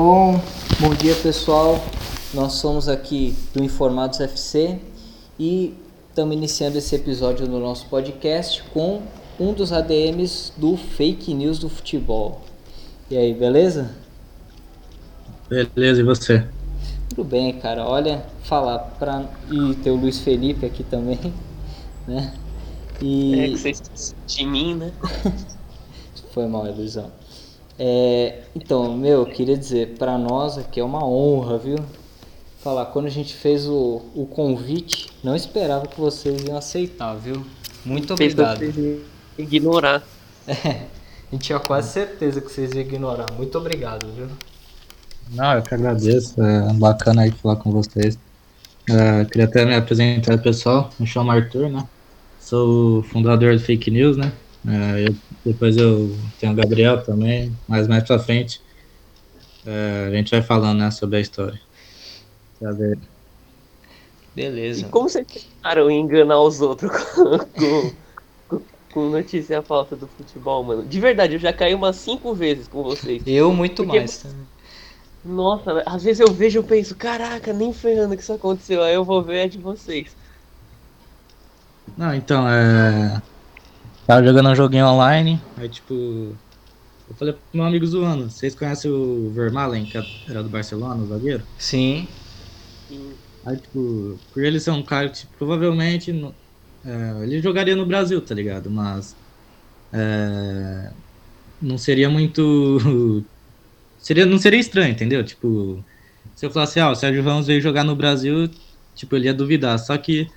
Bom, bom dia pessoal. Nós somos aqui do Informados FC e estamos iniciando esse episódio no nosso podcast com um dos ADMs do Fake News do Futebol. E aí, beleza? Beleza, e você? Tudo bem, cara. Olha, falar para e ter o Luiz Felipe aqui também, né? E... É que vocês de mim, né? Foi mal, ilusão. É, então, meu, queria dizer, para nós aqui é uma honra, viu? Falar, quando a gente fez o, o convite, não esperava que vocês iam aceitar, viu? Muito obrigado. Ignorar. É, a gente tinha quase certeza que vocês iam ignorar. Muito obrigado, viu? Não, eu que agradeço. É bacana aí falar com vocês. É, queria até me apresentar pessoal. Me chamo Arthur, né? Sou o fundador do Fake News, né? É, eu, depois eu tenho o Gabriel também, mas mais pra frente é, a gente vai falando né, sobre a história. Beleza. E como vocês tentaram enganar os outros com, com, com notícia falta do futebol, mano? De verdade, eu já caí umas cinco vezes com vocês. Eu muito Porque, mais também. Nossa, às vezes eu vejo e penso, caraca, nem ferrando que isso aconteceu, aí eu vou ver a de vocês. Não, então, é. Tava jogando um joguinho online, aí tipo. Eu falei pro meu amigo zoando, vocês conhecem o Vermaelen, que era do Barcelona, o zagueiro? Sim. Aí, tipo, por ele ser um cara que tipo, provavelmente é, ele jogaria no Brasil, tá ligado? Mas é, não seria muito. seria, não seria estranho, entendeu? Tipo, se eu falasse, ah, o Sérgio Ramos veio jogar no Brasil, tipo, ele ia duvidar. Só que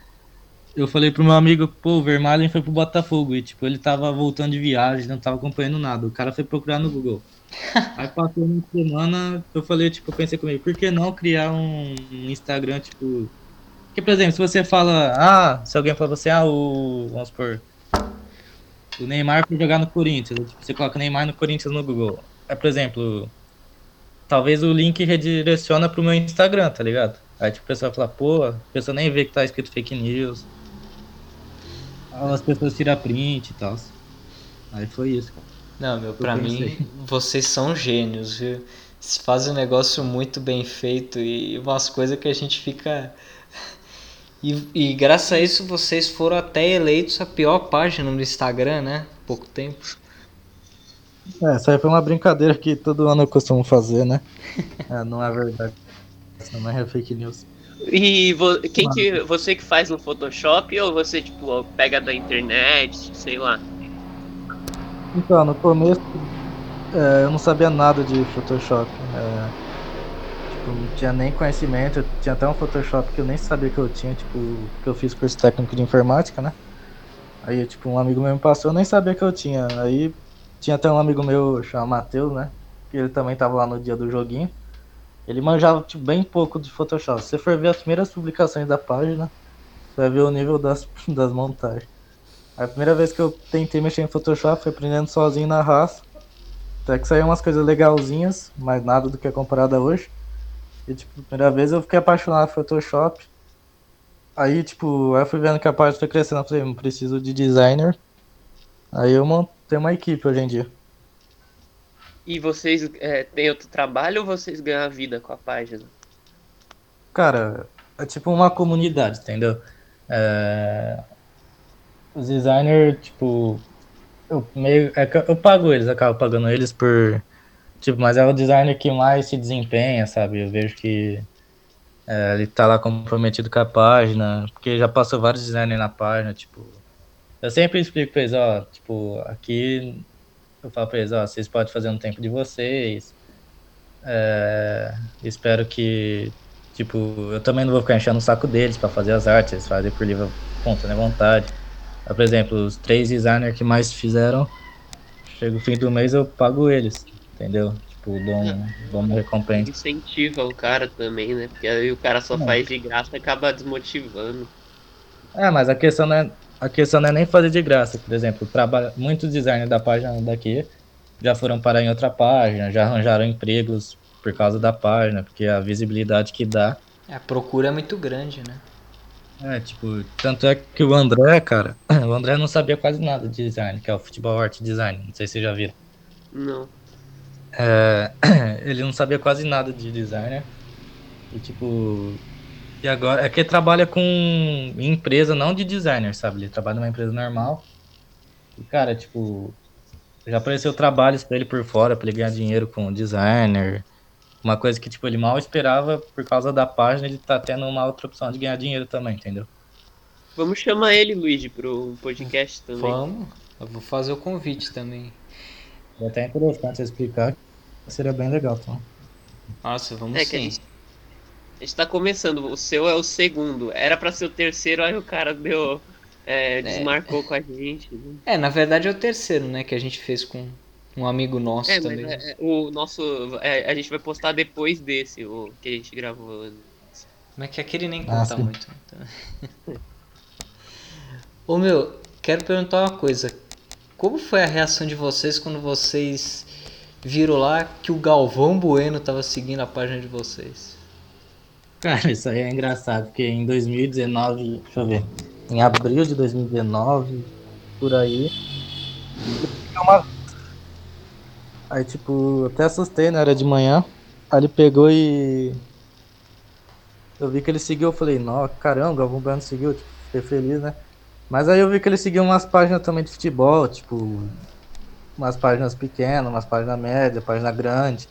eu falei pro meu amigo, pô, o Vermaelen foi pro Botafogo. E, tipo, ele tava voltando de viagem, não tava acompanhando nada. O cara foi procurar no Google. Aí passou uma semana, eu falei, tipo, eu pensei comigo, por que não criar um Instagram, tipo. Porque, por exemplo, se você fala, ah, se alguém fala você, ah, o. Vamos supor. O Neymar foi jogar no Corinthians. Tipo, você coloca Neymar no Corinthians no Google. Aí, por exemplo, talvez o link redireciona pro meu Instagram, tá ligado? Aí, tipo, o pessoal fala, pô, a pessoa nem vê que tá escrito fake news as pessoas tiram print e tal. Aí foi isso, cara. Não, meu, pra mim, vocês são gênios, viu? Vocês fazem um negócio muito bem feito e umas coisas que a gente fica. E, e graças a isso vocês foram até eleitos a pior página no Instagram, né? Pouco tempo. É, essa aí foi uma brincadeira que todo ano eu costumo fazer, né? é, não é verdade. Essa não é fake news. E vo quem que você que faz no Photoshop ou você tipo pega da internet, sei lá? Então, no começo é, eu não sabia nada de Photoshop. É, tipo, não tinha nem conhecimento, eu tinha até um Photoshop que eu nem sabia que eu tinha, tipo, que eu fiz curso técnico de informática, né? Aí, tipo, um amigo meu me passou, eu nem sabia que eu tinha. Aí tinha até um amigo meu chamado Matheus, né? Que ele também tava lá no dia do joguinho. Ele manjava tipo, bem pouco de Photoshop. Se você for ver as primeiras publicações da página, você vai ver o nível das, das montagens. A primeira vez que eu tentei mexer em Photoshop foi aprendendo sozinho na raça. Até que saiu umas coisas legalzinhas, mas nada do que é comparado a hoje. E tipo, a primeira vez eu fiquei apaixonado por Photoshop. Aí, tipo, eu fui vendo que a página foi crescendo, eu falei, eu preciso de designer. Aí eu montei uma equipe hoje em dia. E vocês é, têm outro trabalho ou vocês ganham a vida com a página? Cara, é tipo uma comunidade, entendeu? É... Os designers, tipo, eu meio. É eu pago eles, acabo pagando eles por. Tipo, mas é o designer que mais se desempenha, sabe? Eu vejo que é, ele tá lá comprometido com a página, porque já passou vários designers na página, tipo. Eu sempre explico pra eles, ó, tipo, aqui eu falo pra eles, ó, vocês podem fazer um tempo de vocês. É, espero que, tipo, eu também não vou ficar enchendo o saco deles para fazer as artes, eles fazem por livre ponta, né, vontade. Por exemplo, os três designers que mais fizeram, chega o fim do mês eu pago eles, entendeu? Tipo, dou, um, dou uma recompensa. Incentiva o cara também, né? Porque aí o cara só não. faz de graça e acaba desmotivando. É, mas a questão não é, a questão não é nem fazer de graça. Por exemplo, trabalha, muitos designers da página daqui já foram parar em outra página, já arranjaram empregos por causa da página, porque a visibilidade que dá. A procura é muito grande, né? É, tipo, tanto é que o André, cara, o André não sabia quase nada de design, que é o futebol art design, não sei se vocês já viram. Não. É, ele não sabia quase nada de designer. E tipo. E agora. É que ele trabalha com empresa não de designer, sabe? Ele trabalha numa empresa normal. E cara, tipo. Já apareceu trabalhos pra ele por fora, pra ele ganhar dinheiro com designer. Uma coisa que, tipo, ele mal esperava por causa da página, ele tá tendo uma outra opção de ganhar dinheiro também, entendeu? Vamos chamar ele, Luigi, pro podcast também. Vamos. Eu vou fazer o convite também. É até interessante você explicar. Seria bem legal, então. Nossa, vamos É que a sim. Gente, a gente tá começando, o seu é o segundo. Era pra ser o terceiro, aí o cara deu. é, desmarcou com a gente. né? É, na verdade é o terceiro, né? Que a gente fez com um amigo nosso É, também. é, é, o nosso. é, a gente vai postar depois desse, o que a gente gravou. Mas que aquele nem Ah, conta sim. muito. então. Ô meu, quero perguntar uma coisa. Como foi a reação de vocês quando vocês viram lá que o Galvão Bueno tava seguindo a página de vocês? Cara, isso aí é engraçado, porque em 2019, deixa eu ver, em abril de 2019, por aí, uma- aí tipo, até assustei, né, era de manhã, aí ele pegou e eu vi que ele seguiu, eu falei, nossa, caramba, o Galvão Bueno seguiu, tipo, fiquei feliz, né, mas aí eu vi que ele seguiu umas páginas também de futebol, tipo, umas páginas pequenas, umas páginas médias, página grande,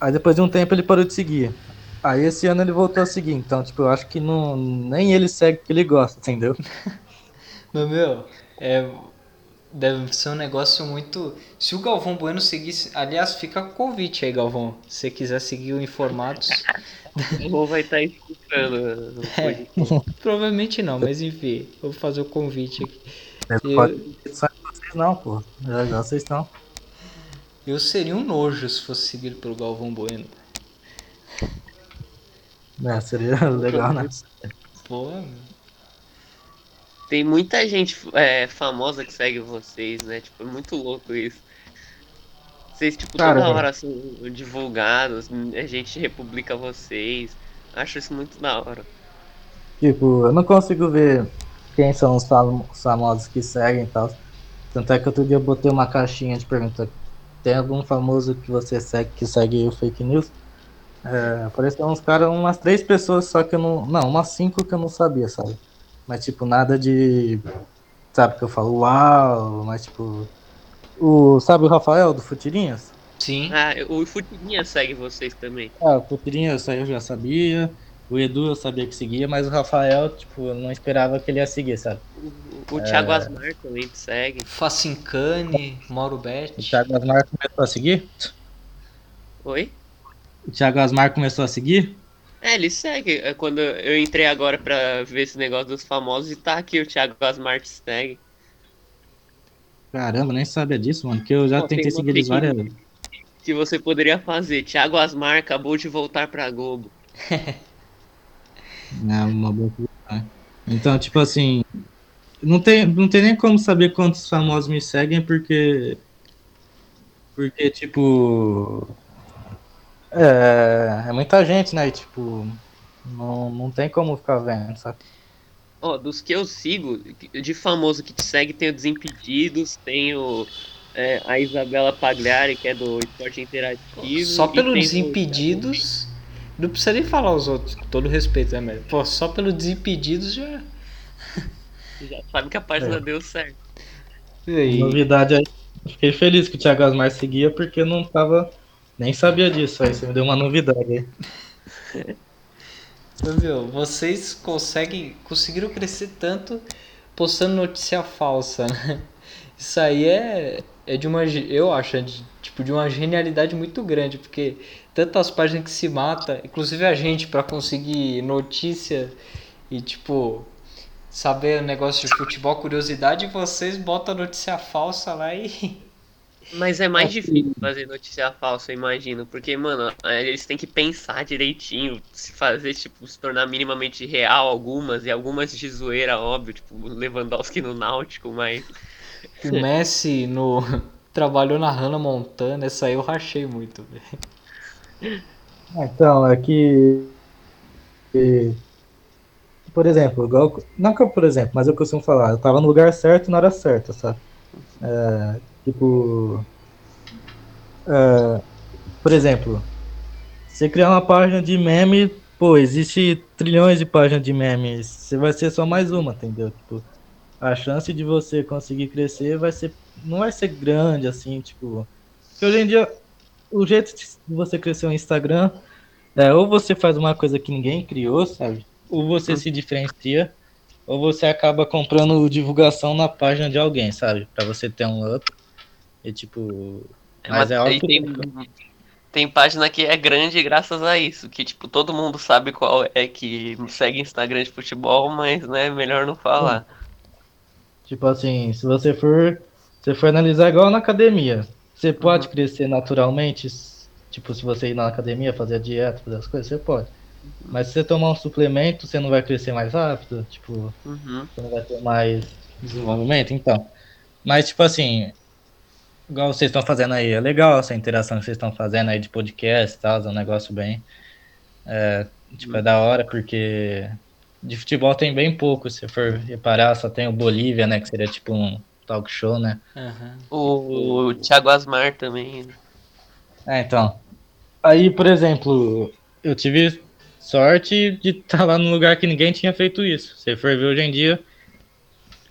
aí depois de um tempo ele parou de seguir. Aí esse ano ele voltou a seguir, então, tipo, eu acho que não, nem ele segue porque ele gosta, entendeu? Mas meu, é, deve ser um negócio muito. Se o Galvão Bueno seguisse. Aliás, fica com o convite aí, Galvão. Se você quiser seguir o Informados. Ou vai estar escutando no É. Provavelmente não, mas enfim, vou fazer o convite aqui. Eu- Pode só vocês não, pô. Já, já vocês estão. Eu seria um nojo se fosse seguido pelo Galvão Bueno. É, seria legal, né? Pô, Tem muita gente é, famosa que segue vocês, né? Tipo, é muito louco isso. Vocês, tipo, Cara, toda hora, assim, divulgados, a gente republica vocês. Acho isso muito da hora. Tipo, eu não consigo ver quem são os famosos que seguem e tal. Tanto é que outro dia eu botei uma caixinha de pergunta. Tem algum famoso que você segue que segue o fake news? É, apareceu uns caras, umas três pessoas, só que eu não. Não, umas cinco que eu não sabia, sabe? Mas tipo, nada de. Sabe que eu falo, uau, mas tipo. O, sabe o Rafael do Futirinhas? sim. Ah, o Futirinha segue vocês também. Ah, o Futirinhas eu já sabia. O Edu eu sabia que seguia, mas o Rafael, tipo, eu não esperava que ele ia seguir, sabe? O, o Thiago Asmar também te segue. Facincane, Mauro Bet. O Thiago Asmar começou a seguir? Oi? O Thiago Asmar começou a seguir? É, ele segue. É Quando eu entrei agora pra ver esse negócio dos famosos e tá aqui o Thiago Asmar te segue. Caramba, nem sabia disso, mano. Que eu já Pô, tentei seguir eles várias vezes. Que você poderia fazer. Thiago Asmar acabou de voltar pra Globo. É uma boa né? Então, tipo assim. Não tem, não tem nem como saber quantos famosos me seguem, porque. Porque, tipo. É, é muita gente, né? E, tipo. Não, não tem como ficar vendo, sabe? Ó, dos que eu sigo, de famoso que te segue, tem o Desimpedidos, tem o, é, a Isabela Pagliari, que é do Esporte Interativo. Só pelo Desimpedidos. Não precisa nem falar os outros, com todo respeito, né, velho? Pô, só pelo Desimpedidos já. Já sabe que a página É. deu certo. E aí? Novidade aí. Fiquei feliz que o Thiago Asmar seguia, porque não tava. Nem sabia disso. Aí você me deu uma novidade Meu, vocês conseguem, conseguiram crescer tanto postando notícia falsa, né? Isso aí é, é de uma, eu acho, é de, tipo, de uma genialidade muito grande, porque tantas páginas que se mata, inclusive a gente, pra conseguir notícia e, tipo, saber o negócio de futebol, curiosidade, vocês botam notícia falsa lá e... Mas é mais Assim. difícil fazer notícia falsa, eu imagino. Porque, mano, é, eles têm que pensar direitinho, se fazer, tipo, se tornar minimamente real algumas, e algumas de zoeira, óbvio, tipo, Lewandowski no Náutico, mas. O Messi no... trabalhou na Hannah Montana, essa aí eu rachei muito, velho. Ah, Então, é que. que- Por exemplo, igual. Não que eu, por exemplo, mas eu costumo falar, eu tava no lugar certo e na hora certa, sabe? É, tipo. é, por exemplo, você criar uma página de meme, pô, existe trilhões de páginas de memes. Você vai ser só mais uma, entendeu? Tipo, a chance de você conseguir crescer vai ser. Não vai ser grande assim, tipo. Porque hoje em dia, o jeito de você crescer no Instagram é ou você faz uma coisa que ninguém criou, sabe? Ou você se diferencia, ou você acaba comprando divulgação na página de alguém, sabe? Pra você ter um up. E tipo. É, Mas mas é que- tem, tem página que é grande graças a isso, que tipo, todo mundo sabe qual é que segue Instagram de futebol, mas né, melhor não falar. Tipo assim, se você for. Se for analisar igual na academia, você pode crescer naturalmente. Tipo, se você ir na academia, fazer a dieta, fazer as coisas, você pode. Mas se você tomar um suplemento, você não vai crescer mais rápido, tipo, Uhum. você não vai ter mais desenvolvimento, então. Mas tipo assim, igual vocês estão fazendo aí, é legal essa interação que vocês estão fazendo aí de podcast e tal, é um negócio bem. É, tipo, é da hora, porque de futebol tem bem pouco, se for reparar, só tem o Bolívia, né? Que seria tipo um talk show, né? Aham. O, o Thiago Asmar também. É, então. Aí, por exemplo, eu tive sorte de estar lá num lugar que ninguém tinha feito isso. Se for ver hoje em dia,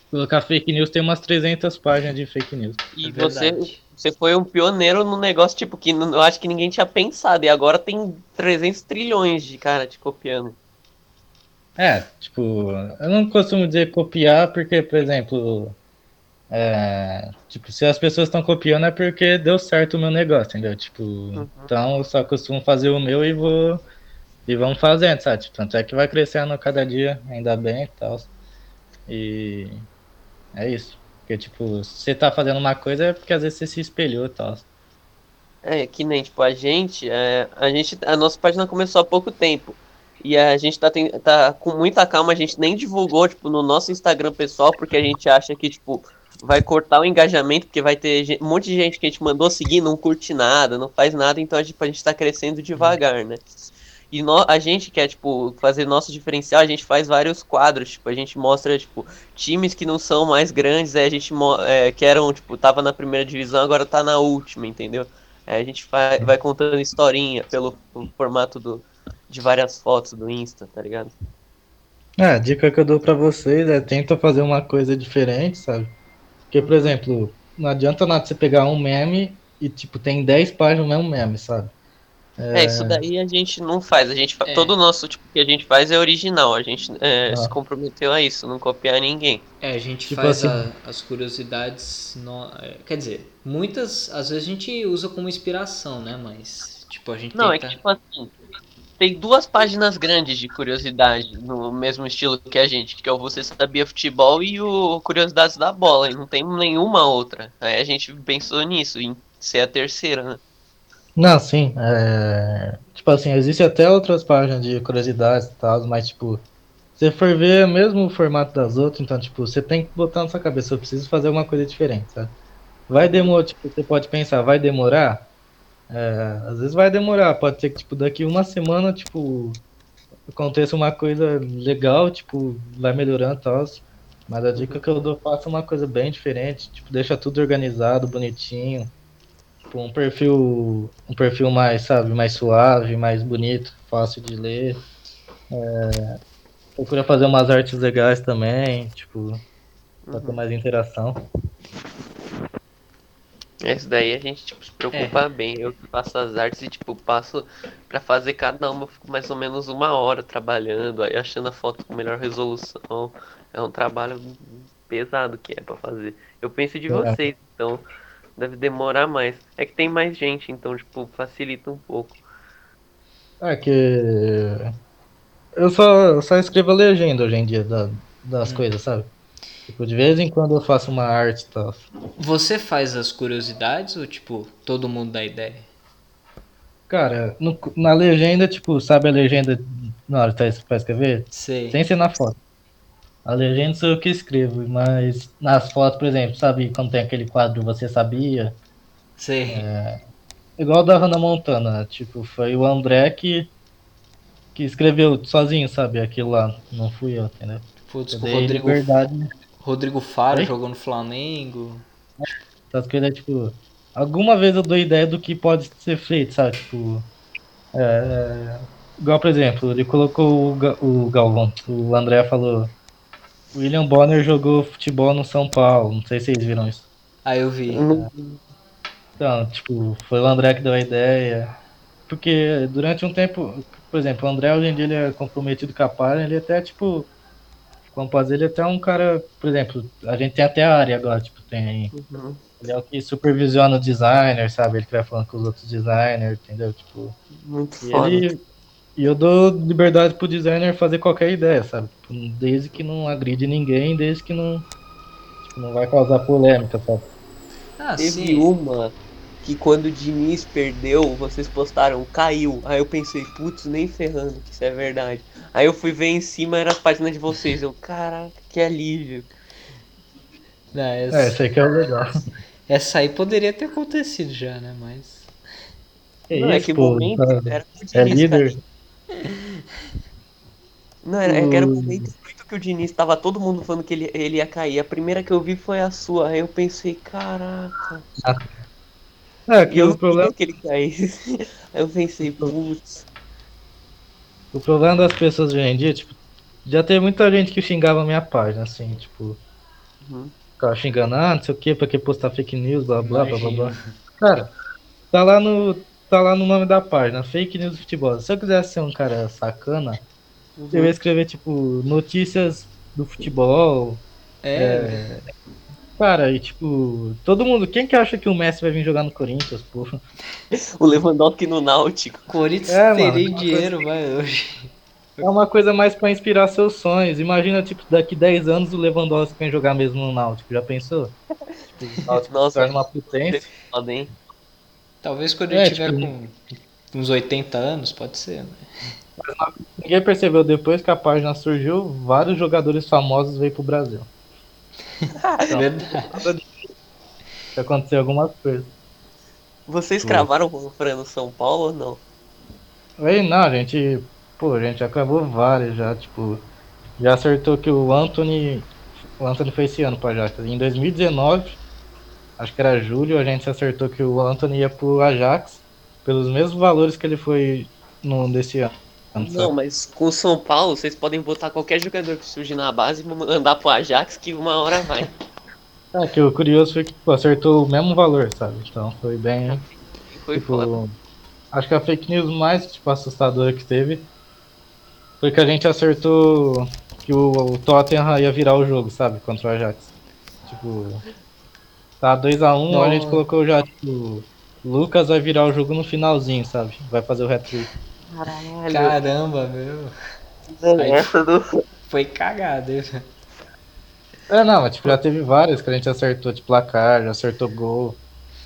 colocar fake news tem umas 300 páginas de fake news. E É você, você foi um pioneiro no negócio, tipo, que n- eu acho que ninguém tinha pensado. E agora tem 300 trilhões de cara te copiando. É, tipo, eu não costumo dizer copiar porque, por exemplo, é, tipo, se as pessoas estão copiando é porque deu certo o meu negócio, entendeu? Tipo, então eu só costumo fazer o meu e vou e vamos fazendo, sabe? Tipo, Tanto é que vai crescendo a cada dia, ainda bem e tal. E é isso. Porque, tipo, você tá fazendo uma coisa é porque às vezes você se espelhou e tal. É, que nem, tipo, a gente, é, a gente, a nossa página começou há pouco tempo. E a gente tá, ten- tá com muita calma, a gente nem divulgou, tipo, no nosso Instagram pessoal, porque a gente acha que, tipo, vai cortar o engajamento, porque vai ter gen- um monte de gente que a gente mandou seguir, não curte nada, não faz nada, então a gente, a gente tá crescendo devagar, né? E nó- a gente quer, tipo, fazer nosso diferencial, a gente faz vários quadros, tipo, a gente mostra, tipo, times que não são mais grandes, aí a gente, é, que eram, tipo, tava na primeira divisão, agora tá na última, entendeu? Aí a gente vai, vai contando historinha pelo, pelo formato do, de várias fotos do Insta, tá ligado? É, a dica que eu dou pra vocês é tenta fazer uma coisa diferente, sabe? Porque, por exemplo, não adianta nada você pegar um meme e, tipo, tem 10 páginas no mesmo meme, sabe? É, isso daí a gente não faz, a gente É. todo o nosso tipo que a gente faz é original, a gente é, Ah. se comprometeu a isso, não copiar ninguém. É, a gente Tipo faz assim- a- as curiosidades. No, é, quer dizer, muitas, às vezes a gente usa como inspiração, né? Mas, tipo, a gente Não, é tenta. que tipo assim, tem duas páginas grandes de curiosidade no mesmo estilo que a gente, que é o Você Sabia Futebol e o Curiosidades da Bola, e não tem nenhuma outra. Aí a gente pensou nisso, em ser a terceira, né? Não, sim. É... Tipo assim, existe até outras páginas de curiosidades e tal, mas tipo, você for ver é o mesmo formato das outras, então, tipo, você tem que botar na sua cabeça, eu preciso fazer uma coisa diferente, sabe? Vai demorar, tipo, você pode pensar, vai demorar? É, às vezes vai demorar, pode ser que, tipo, daqui uma semana, tipo, aconteça uma coisa legal, tipo, vai melhorando e tal. Mas a dica que eu dou, faça uma coisa bem diferente, tipo, deixa tudo organizado, bonitinho. Tipo, um perfil, um perfil mais, sabe, mais suave, mais bonito, fácil de ler. É, procura fazer umas artes legais também, tipo, pra ter mais interação. Esse daí a gente tipo, se preocupa bem. Eu que faço as artes e tipo, passo pra fazer cada uma, eu fico mais ou menos uma hora trabalhando, aí achando a foto com melhor resolução. É um trabalho pesado que é pra fazer. Eu penso de É. vocês, então deve demorar mais. É que tem mais gente, então, tipo, facilita um pouco. É que eu só, eu só escrevo a legenda hoje em dia da- das coisas, sabe? Tipo, de vez em quando eu faço uma arte e tal. Você faz as curiosidades ou, tipo, todo mundo dá ideia? Cara, no- na legenda, tipo, sabe a legenda na hora que tá pra escrever? Sei. Sem ser na foto. A legenda sou eu que escrevo, mas nas fotos, por exemplo, sabe quando tem aquele quadro Você Sabia? Sei. Igual o da Hannah Montana, tipo, foi o André que, que escreveu sozinho, sabe? Aquilo lá, não fui eu, entendeu? Putz, Eu o Rodrigo, liberdade. Rodrigo Faro Oi? jogou no Flamengo. Essas coisas, tipo, alguma vez eu dou ideia do que pode ser feito, sabe? Tipo. É, igual, por exemplo, ele colocou o, o Galvão, o André falou. William Bonner jogou futebol no São Paulo, não sei se vocês viram isso. Aí eu vi. Não- Então, tipo, foi o André que deu a ideia. Porque durante um tempo, por exemplo, o André hoje em dia ele é comprometido com a página, ele até, tipo, como dizer, ele é até um cara, por exemplo, a gente tem até a área agora, tipo, tem. Uhum. Ele é o que supervisiona o designer, sabe? Ele que vai falando com os outros designers, entendeu? Tipo. Muito E, foda. ele, e eu dou liberdade pro designer fazer qualquer ideia, sabe? Tipo, Desde que não agride ninguém, desde que não. Tipo, não vai causar polêmica, sabe? Ah, Teve sim. uma que quando o Diniz perdeu, vocês postaram, caiu. Aí eu pensei, putz, nem ferrando que isso é verdade. Aí eu fui ver em cima, era as páginas de vocês. Eu, caraca, que alívio. Não, É, essa, isso aí que é o legal. essa aí poderia ter acontecido já, né? Mas. É não, é isso, que pô. momento tá- era o Diniz, É líder. cara. Não, era, é era o O- momento muito que o Diniz tava todo mundo falando que ele, ele ia cair. A primeira que eu vi foi a sua. Aí eu pensei, caraca. É, E que eu o não problema, que ele caísse. Aí eu pensei, putz. o problema das pessoas hoje em dia, tipo, já teve muita gente que xingava a minha página, assim, tipo, Uhum. ficava xingando, ah, não sei o que, pra que postar fake news, blá blá blá blá blá. Cara, tá lá no. Tá lá no nome da página, fake news do futebol. Se eu quisesse ser um cara sacana, eu ia escrever, tipo, notícias do futebol. É, Cara, e tipo, todo mundo. Quem que acha que o Messi vai vir jogar no Corinthians, pô? O Lewandowski no Náutico. Corinthians É, mano. dinheiro, vai hoje. É uma coisa mais pra inspirar seus sonhos. Imagina, tipo, daqui 10 anos o Lewandowski vem jogar mesmo no Náutico. Já pensou? Tipo, o Náutico Nossa. torna uma potência. Foda, hein? Talvez quando É, ele tiver tipo, com uns 80 anos, pode ser, né? Ninguém percebeu depois que a página surgiu, vários jogadores famosos veio pro Brasil. É verdade. Que aconteceu algumas coisas. Vocês cravaram o Fran no São Paulo ou não? Aí não, a gente. Pô, a gente acabou várias já, tipo. Já acertou que o Anthony. O Anthony foi esse ano pra Ajax. Em 2019, acho que era julho, a gente acertou que o Anthony ia pro Ajax pelos mesmos valores que ele foi no desse ano. Não, mas com o São Paulo, vocês podem botar qualquer jogador que surgir na base e mandar pro Ajax que uma hora vai. É, que o curioso foi que pô, acertou o mesmo valor, sabe? Então foi bem. Foi Tipo, foda. acho que a fake news mais tipo, assustadora que teve foi que a gente acertou que o, o Tottenham ia virar o jogo, sabe? Contra o Ajax. Tipo, tá 2x1, a gente Nossa. colocou já, tipo, o Lucas vai virar o jogo no finalzinho, sabe? Vai fazer o hat-trick. Caralho. Caramba, meu. aí- Essa do. Foi cagada? É, não, mas tipo, já teve várias que a gente acertou de placar, já acertou gol.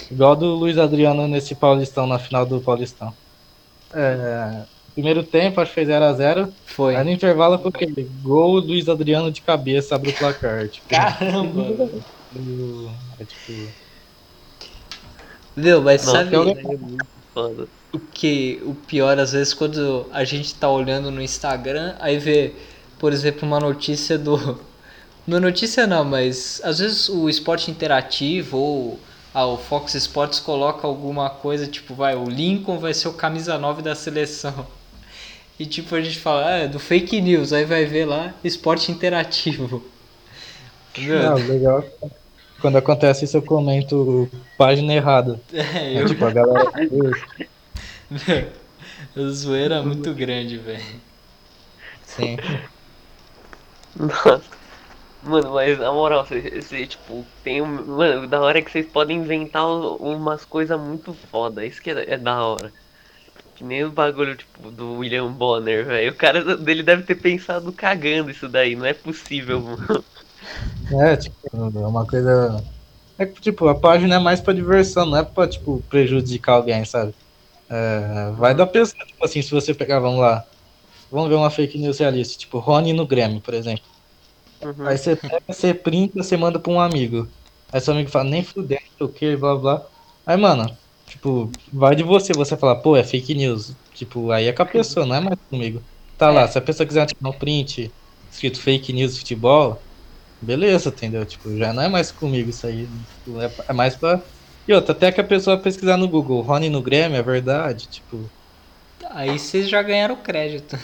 Igual do Luiz Adriano nesse Paulistão, na final do Paulistão. É, primeiro tempo, acho que foi 0x0. Foi. Aí no intervalo foi aquele gol Luiz Adriano de cabeça abre o placar. Tipo, Caramba, o- é tipo. Meu, mas Não, sabe é o que o pior às vezes quando a gente tá olhando no Instagram, aí vê, por exemplo, uma notícia do não notícia não, mas às vezes o esporte interativo ou ah, o Fox Sports coloca alguma coisa, tipo, vai, o Lincoln vai ser o camisa 9 da seleção. E tipo, a gente fala, ah, é do fake news, aí vai ver lá, esporte interativo. Não, legal. Quando acontece isso, eu comento página errada. é, É, eu, tipo, a galera. meu, a zoeira é muito grande, velho. Sim. Nossa. Mano, mas na moral, você, tipo, tem um. Mano, da hora é que vocês podem inventar um- umas coisas muito foda. Isso que é, é da hora. Que nem o bagulho, tipo, do William Bonner, velho. O cara dele deve ter pensado cagando isso daí. Não é possível, mano. É, tipo, é uma coisa. É que, tipo, a página é mais pra diversão, não é pra, tipo, prejudicar alguém, sabe? É, vai da pessoa, tipo assim, se você pegar, vamos lá. Vamos ver uma fake news realista, tipo, Rony no Grêmio, por exemplo. Uhum. Aí você pega, você printa, você manda pra um amigo. Aí seu amigo fala, nem fudendo, o que, blá blá. Aí, mano, tipo, vai de você, você fala, pô, é fake news. Tipo, aí é com a pessoa, não é mais comigo. Tá lá, se a pessoa quiser tirar um print escrito fake news futebol, beleza, entendeu? Tipo, já não é mais comigo isso aí. Tipo, é, é mais pra E outra, até que a pessoa pesquisar no Google, Rony no Grêmio, é verdade, tipo. Aí vocês já ganharam crédito.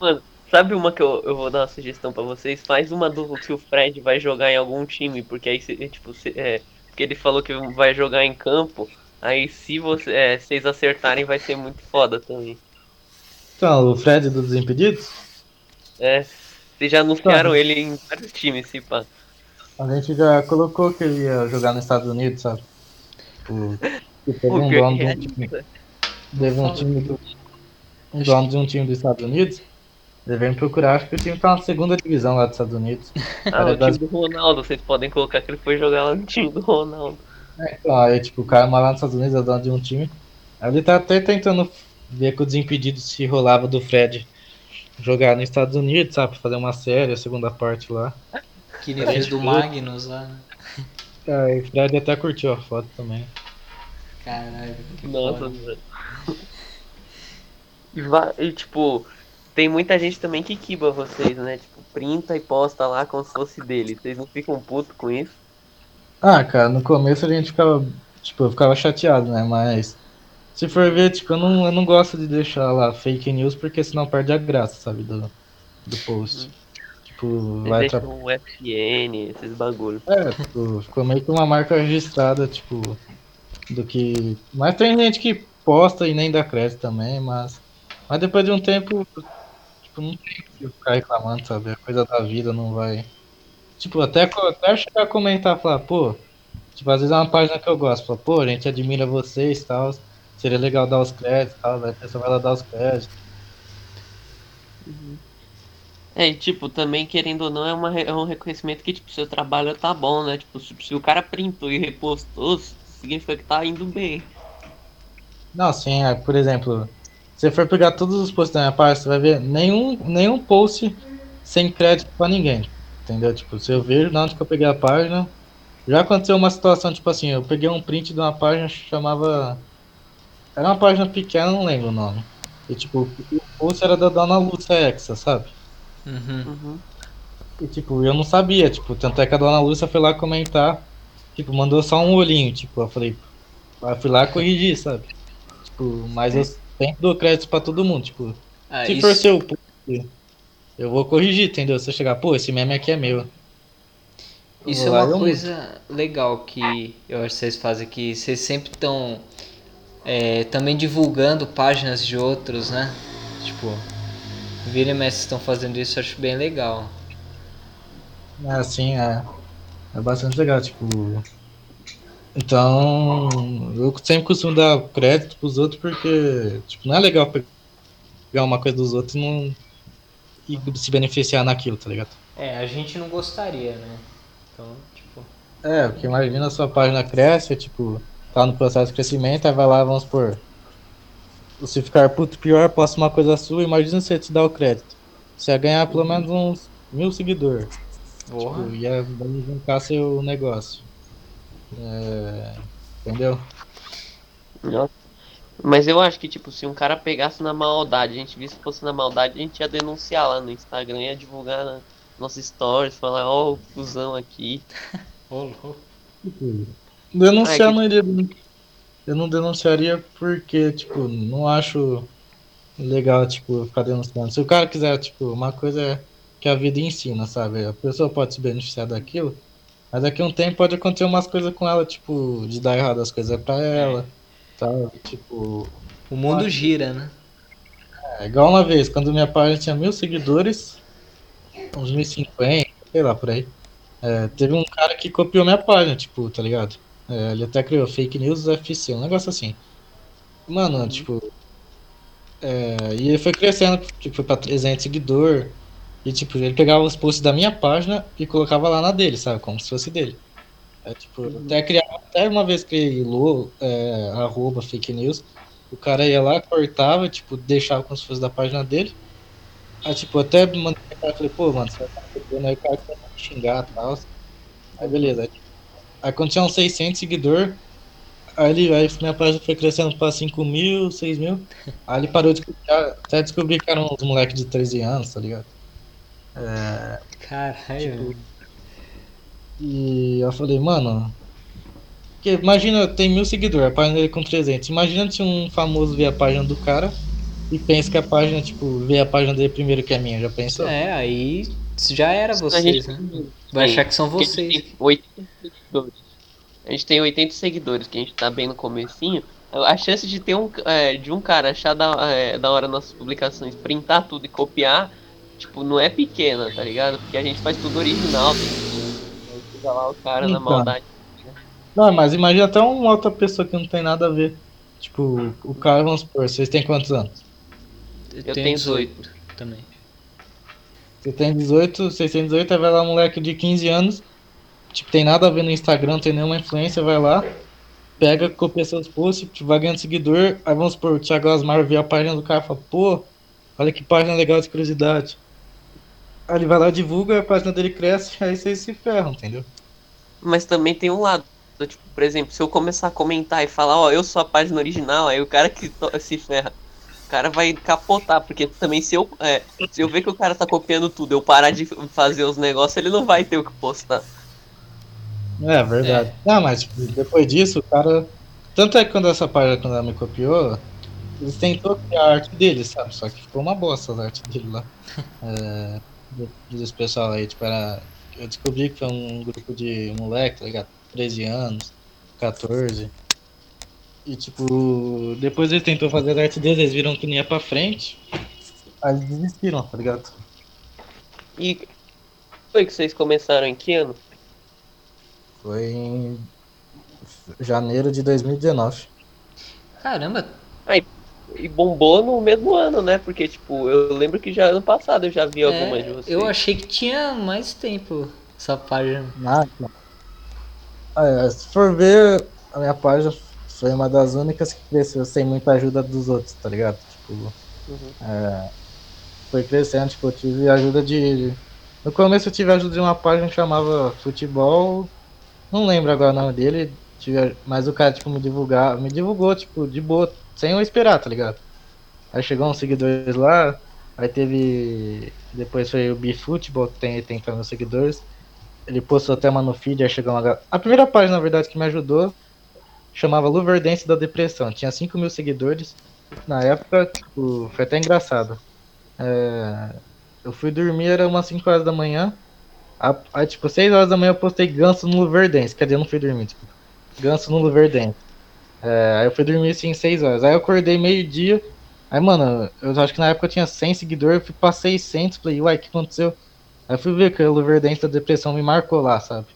Mano, sabe uma que eu, eu vou dar uma sugestão pra vocês? Faz uma do que o Fred vai jogar em algum time, porque aí, tipo, cê- é, porque ele falou que vai jogar em campo, aí se você, é, vocês acertarem vai ser muito foda também. Então, o Fred dos Desimpedidos, É, vocês já anunciaram ele em vários times, se pá. a gente já colocou que ele ia jogar nos Estados Unidos, sabe? O, que teve um dono de é, um time, teve um time do, um dono de um time dos Estados Unidos. Devemos procurar, acho que o time tá na segunda divisão lá dos Estados Unidos. Ah, o das- time do Ronaldo, vocês podem colocar que ele foi jogar lá no time do Ronaldo. Então, aí, tipo, o cara mora lá nos Estados Unidos, é dono de um time. Aí ele tá até tentando ver com o Desimpedidos se rolava do Fred jogar nos Estados Unidos, sabe? Fazer uma série, a segunda parte lá. Que ele fez do Magnus lá. né? Aí o Fred até curtiu a foto também. Caralho, que Nossa, mano. E, e, tipo, tem muita gente também que kiba vocês, né? Tipo, printa e posta lá como se fosse dele. Vocês não ficam putos com isso? Ah, cara, no começo a gente ficava, tipo, eu ficava chateado, né? Mas se for ver, tipo, eu não, eu não gosto de deixar lá fake news porque senão perde a graça, sabe, do, do post. Tipo, Vocês vai atrapalhar. um FN, esses bagulho. É, tipo, ficou meio que uma marca registrada, tipo, do que. Mas tem gente que posta e nem dá crédito também, mas. Mas depois de um tempo, tipo, não tem que ficar reclamando, sabe? A coisa da vida não vai. Tipo, até, até chegar a comentar, falar, pô, tipo, às vezes é uma página que eu gosto, fala, pô, a gente admira vocês e tal, seria legal dar os créditos e tal, aí a pessoa vai lá dar os créditos. É, e tipo, também querendo ou não, é, uma, é um reconhecimento que, tipo, seu trabalho tá bom, né? Tipo, se, se o cara printou e repostou, significa que tá indo bem. Não, sim, é, por exemplo, se você for pegar todos os posts da minha página, você vai ver nenhum, nenhum post sem crédito pra ninguém. Entendeu? Tipo, se eu vejo na onde que eu peguei a página. Já aconteceu uma situação, tipo assim, eu peguei um print de uma página que chamava. Era uma página pequena, não lembro o nome. E tipo, o post era da Dona Lúcia Hexa, sabe? Uhum. Uhum. E tipo, eu não sabia, tipo, tanto é que a Dona Lúcia foi lá comentar, tipo, mandou só um olhinho, tipo, eu falei, eu fui lá corrigir, sabe? Tipo, mas eu sempre dou crédito pra todo mundo, tipo, Ah, se isso, for seu post, eu vou corrigir, entendeu? Se eu chegar, pô, esse meme aqui é meu. Eu isso é uma coisa legal que eu acho que vocês fazem, que vocês sempre estão também divulgando páginas de outros, né? Tipo, vira e mexe estão fazendo isso, eu acho bem legal. É, assim, é. É bastante legal, tipo. Então, eu sempre costumo dar crédito pros outros porque, tipo, não é legal pegar uma coisa dos outros e não. e se beneficiar naquilo, tá ligado? É, a gente não gostaria, né? Então, tipo. É, porque imagina a sua página cresce, tipo, tá no processo de crescimento, aí vai lá, vamos por. Se ficar puto pior, posta uma coisa sua, imagina você te dar o crédito. Você ia ganhar pelo menos uns mil seguidores. Porra. Tipo, ia juntar seu negócio. É, entendeu? Nossa. Mas eu acho que, tipo, se um cara pegasse na maldade, a gente visse que fosse na maldade, a gente ia denunciar lá no Instagram, ia divulgar na nossos stories, falar, ó, o fusão aqui. Ô, louco. Denunciar Ai, que- não iria. Eu não denunciaria porque, tipo, não acho legal, tipo, ficar denunciando. Se o cara quiser, tipo, uma coisa é que a vida ensina, sabe? A pessoa pode se beneficiar daquilo, mas daqui a um tempo pode acontecer umas coisas com ela, tipo, de dar errado as coisas pra ela, sabe? Tipo, O mundo gira, né? é igual uma vez, quando minha página tinha mil seguidores, uns 1050, sei lá, por aí. É, teve um cara que copiou minha página, tipo, tá ligado? É, ele até criou fake news FC, um negócio assim. Mano, tipo. é, e ele foi crescendo, tipo, foi pra 300 seguidor. E, tipo, ele pegava os posts da minha página e colocava lá na dele, sabe? Como se fosse dele. É, tipo, até, criava, até uma vez criei lo, é, arroba fake news. O cara ia lá, cortava, tipo, deixava como se fosse da página dele. Aí, tipo, até mandei pro cara, falei, pô, mano, você vai estar copiando aí, o cara começou a xingar e tal. Aí, beleza. Aí, Aí quando tinha uns 600 seguidores, aí, ele, aí minha página foi crescendo pra 5 mil, 6 mil. Aí ele parou de copiar, até descobri que eram uns moleques de 13 anos, tá ligado? Caralho. Tipo, E eu falei, mano, Porque imagina, tem mil seguidores, a página dele com 300. Imagina se um famoso vê a página do cara e pensa que a página, tipo, vê a página dele primeiro que a minha, já pensou? É, aí já era vocês, gente- né? Vai achar que são vocês. 80 seguidores. a gente tem 80 seguidores, que a gente tá bem no comecinho. A chance de ter um é, de um cara achar da, é, da hora nossas publicações, printar tudo e copiar, tipo, não é pequena, tá ligado? Porque a gente faz tudo original. Tem, fica lá o cara na Então. maldade. Não, mas imagina até uma outra pessoa que não tem nada a ver. Tipo, o cara, vamos supor, vocês têm quantos anos? Eu tenho 18. também. Você tem 18, vocês têm 18, aí vai lá um moleque de 15 anos, tipo, tem nada a ver no Instagram, tem nenhuma influência, vai lá, pega, copia seus posts, tipo, vai ganhando seguidor, aí vamos supor, o Thiago Asmar vê a página do cara e fala, pô, olha que página legal de curiosidade. Aí ele vai lá, divulga, a página dele cresce, aí vocês se ferram, entendeu? Mas também tem um lado. Tipo, por exemplo, se eu começar a comentar e falar, ó, eu sou a página original, aí o cara que se ferra. O cara vai capotar, porque também se eu, é, se eu ver que o cara tá copiando tudo, eu parar de fazer os negócios, ele não vai ter o que postar. É, verdade. Não, mas tipo, depois disso, o cara. Tanto é que quando essa página, quando ela me copiou, eles tentou criar a arte deles, sabe? Só que ficou uma bosta a arte dele lá. É, do- dos pessoal aí, tipo, era. Eu descobri que foi um grupo de moleque, tá ligado? 13 anos, 14. E tipo, depois eles tentou fazer a arte deles, eles viram que não ia pra frente. Aí eles desistiram, tá ligado? E foi que vocês começaram em que ano? Foi em janeiro de 2019. Caramba, E bombou no mesmo ano, né? Porque, tipo, eu lembro que já ano passado eu já vi algumas de é, vocês. eu achei que tinha mais tempo essa página. Ah. É, se for ver, a minha página foi uma das únicas que cresceu sem muita ajuda dos outros, tá ligado? Tipo, Uhum. é, foi crescendo, tipo, eu tive ajuda de. No começo eu tive ajuda de uma página que chamava Futebol. Não lembro agora o nome dele. mas o cara, tipo, me divulgar, me divulgou, tipo, de boa, sem eu esperar, tá ligado? Aí chegou uns seguidores lá, aí teve. Depois foi o Bifutebol, que tem 80 mil seguidores. Ele postou até uma no feed, aí chegou uma. A primeira página, na verdade, que me ajudou chamava Luverdense da Depressão. Tinha 5 mil seguidores. Na época, tipo, foi até engraçado. É, Eu fui dormir, era umas 5 horas da manhã. A- Aí, tipo, 6 horas da manhã eu postei ganso no Luverdense. Dizer, eu não fui dormir, tipo, ganso no Luverdense. É, aí eu fui dormir assim 6 horas. Aí eu acordei meio-dia. Aí, mano, eu acho que na época eu tinha 100 seguidores, eu fui pra 600. Falei, uai, o que aconteceu? Aí eu fui ver que o Luverdense da Depressão me marcou lá, sabe?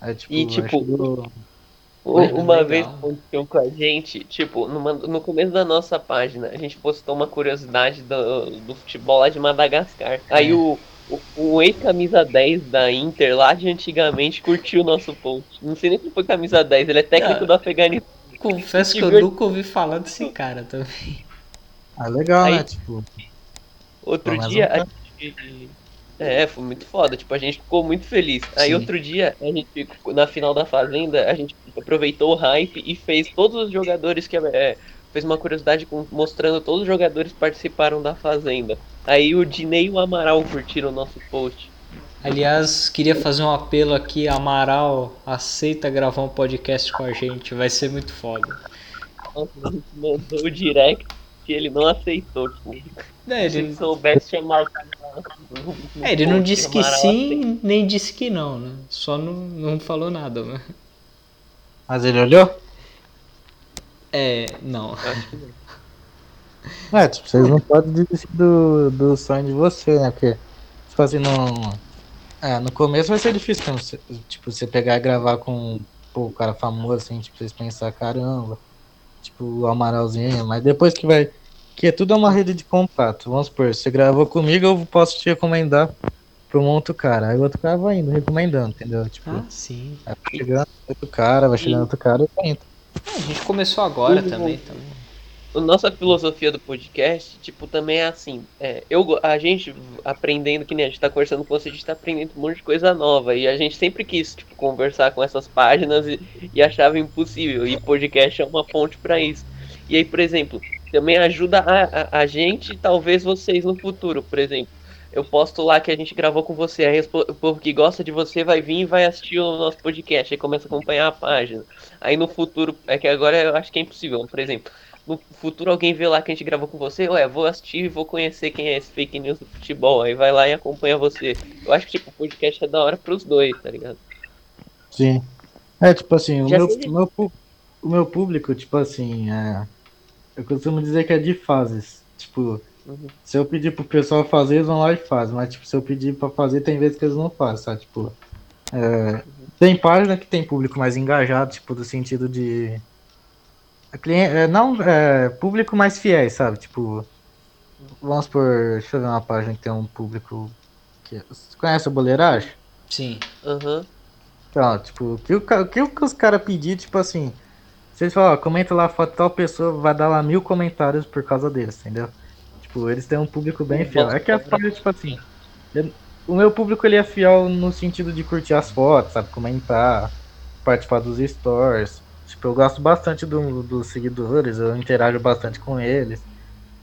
Aí, tipo, E, tipo, chegou- U- Legal. Uma vez aconteceu com a gente, tipo, numa- no começo da nossa página, a gente postou uma curiosidade do, do futebol lá de Madagascar. Aí É. o, o, o ex-camisa 10 da Inter lá de antigamente curtiu o nosso post. Não sei nem se foi camisa 10, ele é técnico Ah. do Afeganistão. Confesso que eu nunca ouvi falar desse cara também. Ah, legal, Aí- né? Tipo, Outro dia um a gente. É, foi muito foda, tipo, a gente ficou muito feliz. Aí Sim. outro dia, a gente, na final da Fazenda, a gente aproveitou o hype e fez todos os jogadores que. É, fez uma curiosidade com- mostrando todos os jogadores que participaram da Fazenda. Aí o Dinei e o Amaral curtiram o nosso post. Aliás, queria fazer um apelo aqui, Amaral, aceita gravar um podcast com a gente, vai ser muito foda. Nossa, a gente mandou o direct que ele não aceitou. Tipo, É, se ele ele, soubesse chamar é, ele não disse que Amaral aceita. sim, nem disse que não, né? Só não, não falou nada, né? mas ele olhou? É, não. Acho que não. É, tipo, vocês não podem desistir do, do sonho de você, né? Porque, tipo assim, no, é, no começo vai ser difícil? Você- tipo, você pegar e gravar com pô, o cara famoso, assim, tipo, vocês pensar, caramba, tipo, o Amaralzinho, mas depois que vai. Que é tudo uma rede de contato. Vamos supor, você gravou comigo, eu posso te recomendar pra um outro cara. Aí o outro cara vai indo, recomendando, entendeu? Tipo, Ah, sim. vai chegando outro cara, vai chegando outro cara e vai indo. A gente começou agora também, também. A nossa filosofia do podcast, tipo, também é assim. É, eu, a gente aprendendo, que nem a gente tá conversando com você, a gente tá aprendendo um monte de coisa nova. E a gente sempre quis, tipo, conversar com essas páginas e, e achava impossível. E podcast é uma fonte pra isso. E aí, por exemplo, também ajuda a, a, a gente talvez vocês no futuro, por exemplo. eu posto lá que a gente gravou com você. Aí o povo que gosta de você vai vir e vai assistir o nosso podcast. Aí começa a acompanhar a página. Aí no futuro, é que agora eu acho que é impossível. Por exemplo, no futuro alguém vê lá que a gente gravou com você, ué, vou assistir e vou conhecer quem é esse fake news do futebol. Aí vai lá e acompanha você. Eu acho que tipo, o podcast é da hora pros dois, tá ligado? Sim. É, tipo assim, o meu, o meu, o meu público, tipo assim, é. Eu costumo dizer que é de fases. Tipo, Uhum. Se eu pedir pro pessoal fazer, eles vão lá e fazem. Mas, tipo, se eu pedir pra fazer, tem vezes que eles não fazem, sabe? Tipo, é, uhum. tem página que tem público mais engajado, tipo, do sentido de. Cliente, é, não, é, público mais fiel, sabe? Tipo, vamos por. Deixa eu ver uma página que tem um público. Que, você conhece o Boleiragem? Sim. Aham. Uhum. Então, tipo, o que, o que, que os caras pedir, tipo assim. Vocês falam, ó, comenta lá a foto de tal pessoa, vai dar lá mil comentários por causa deles, entendeu? Tipo, eles têm um público bem fiel. É que as páginas, tipo assim. O meu público ele é fiel no sentido de curtir as fotos, sabe? Comentar, participar dos stories. Tipo, eu gosto bastante do, dos seguidores, eu interajo bastante com eles.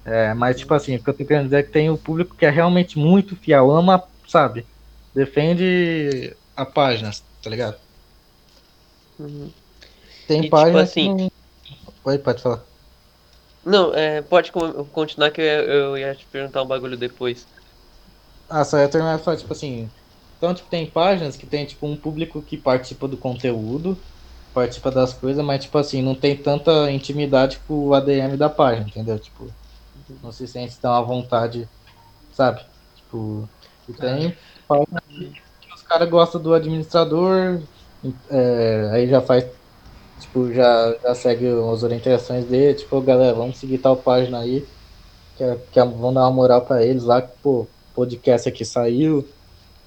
É, mas, tipo assim, o que eu tô querendo dizer é que tem o público que é realmente muito fiel, ama, sabe? Defende a página, tá ligado? Uhum. Tem e, páginas tipo assim, que Oi, pode falar. Não, é, pode continuar que eu, eu ia te perguntar um bagulho depois. Ah, só ia terminar de falar, tipo assim. Então, tipo, tem páginas que tem, tipo, um público que participa do conteúdo, participa das coisas, mas, tipo assim, não tem tanta intimidade com o ADM da página, entendeu? Tipo, não se sente tão à vontade, sabe? Tipo, e tem páginas que os caras gostam do administrador, é, aí já faz tipo, já, já segue as orientações dele, tipo, galera, vamos seguir tal página aí, que, é, que é, vão dar uma moral pra eles lá, que, pô, podcast aqui saiu,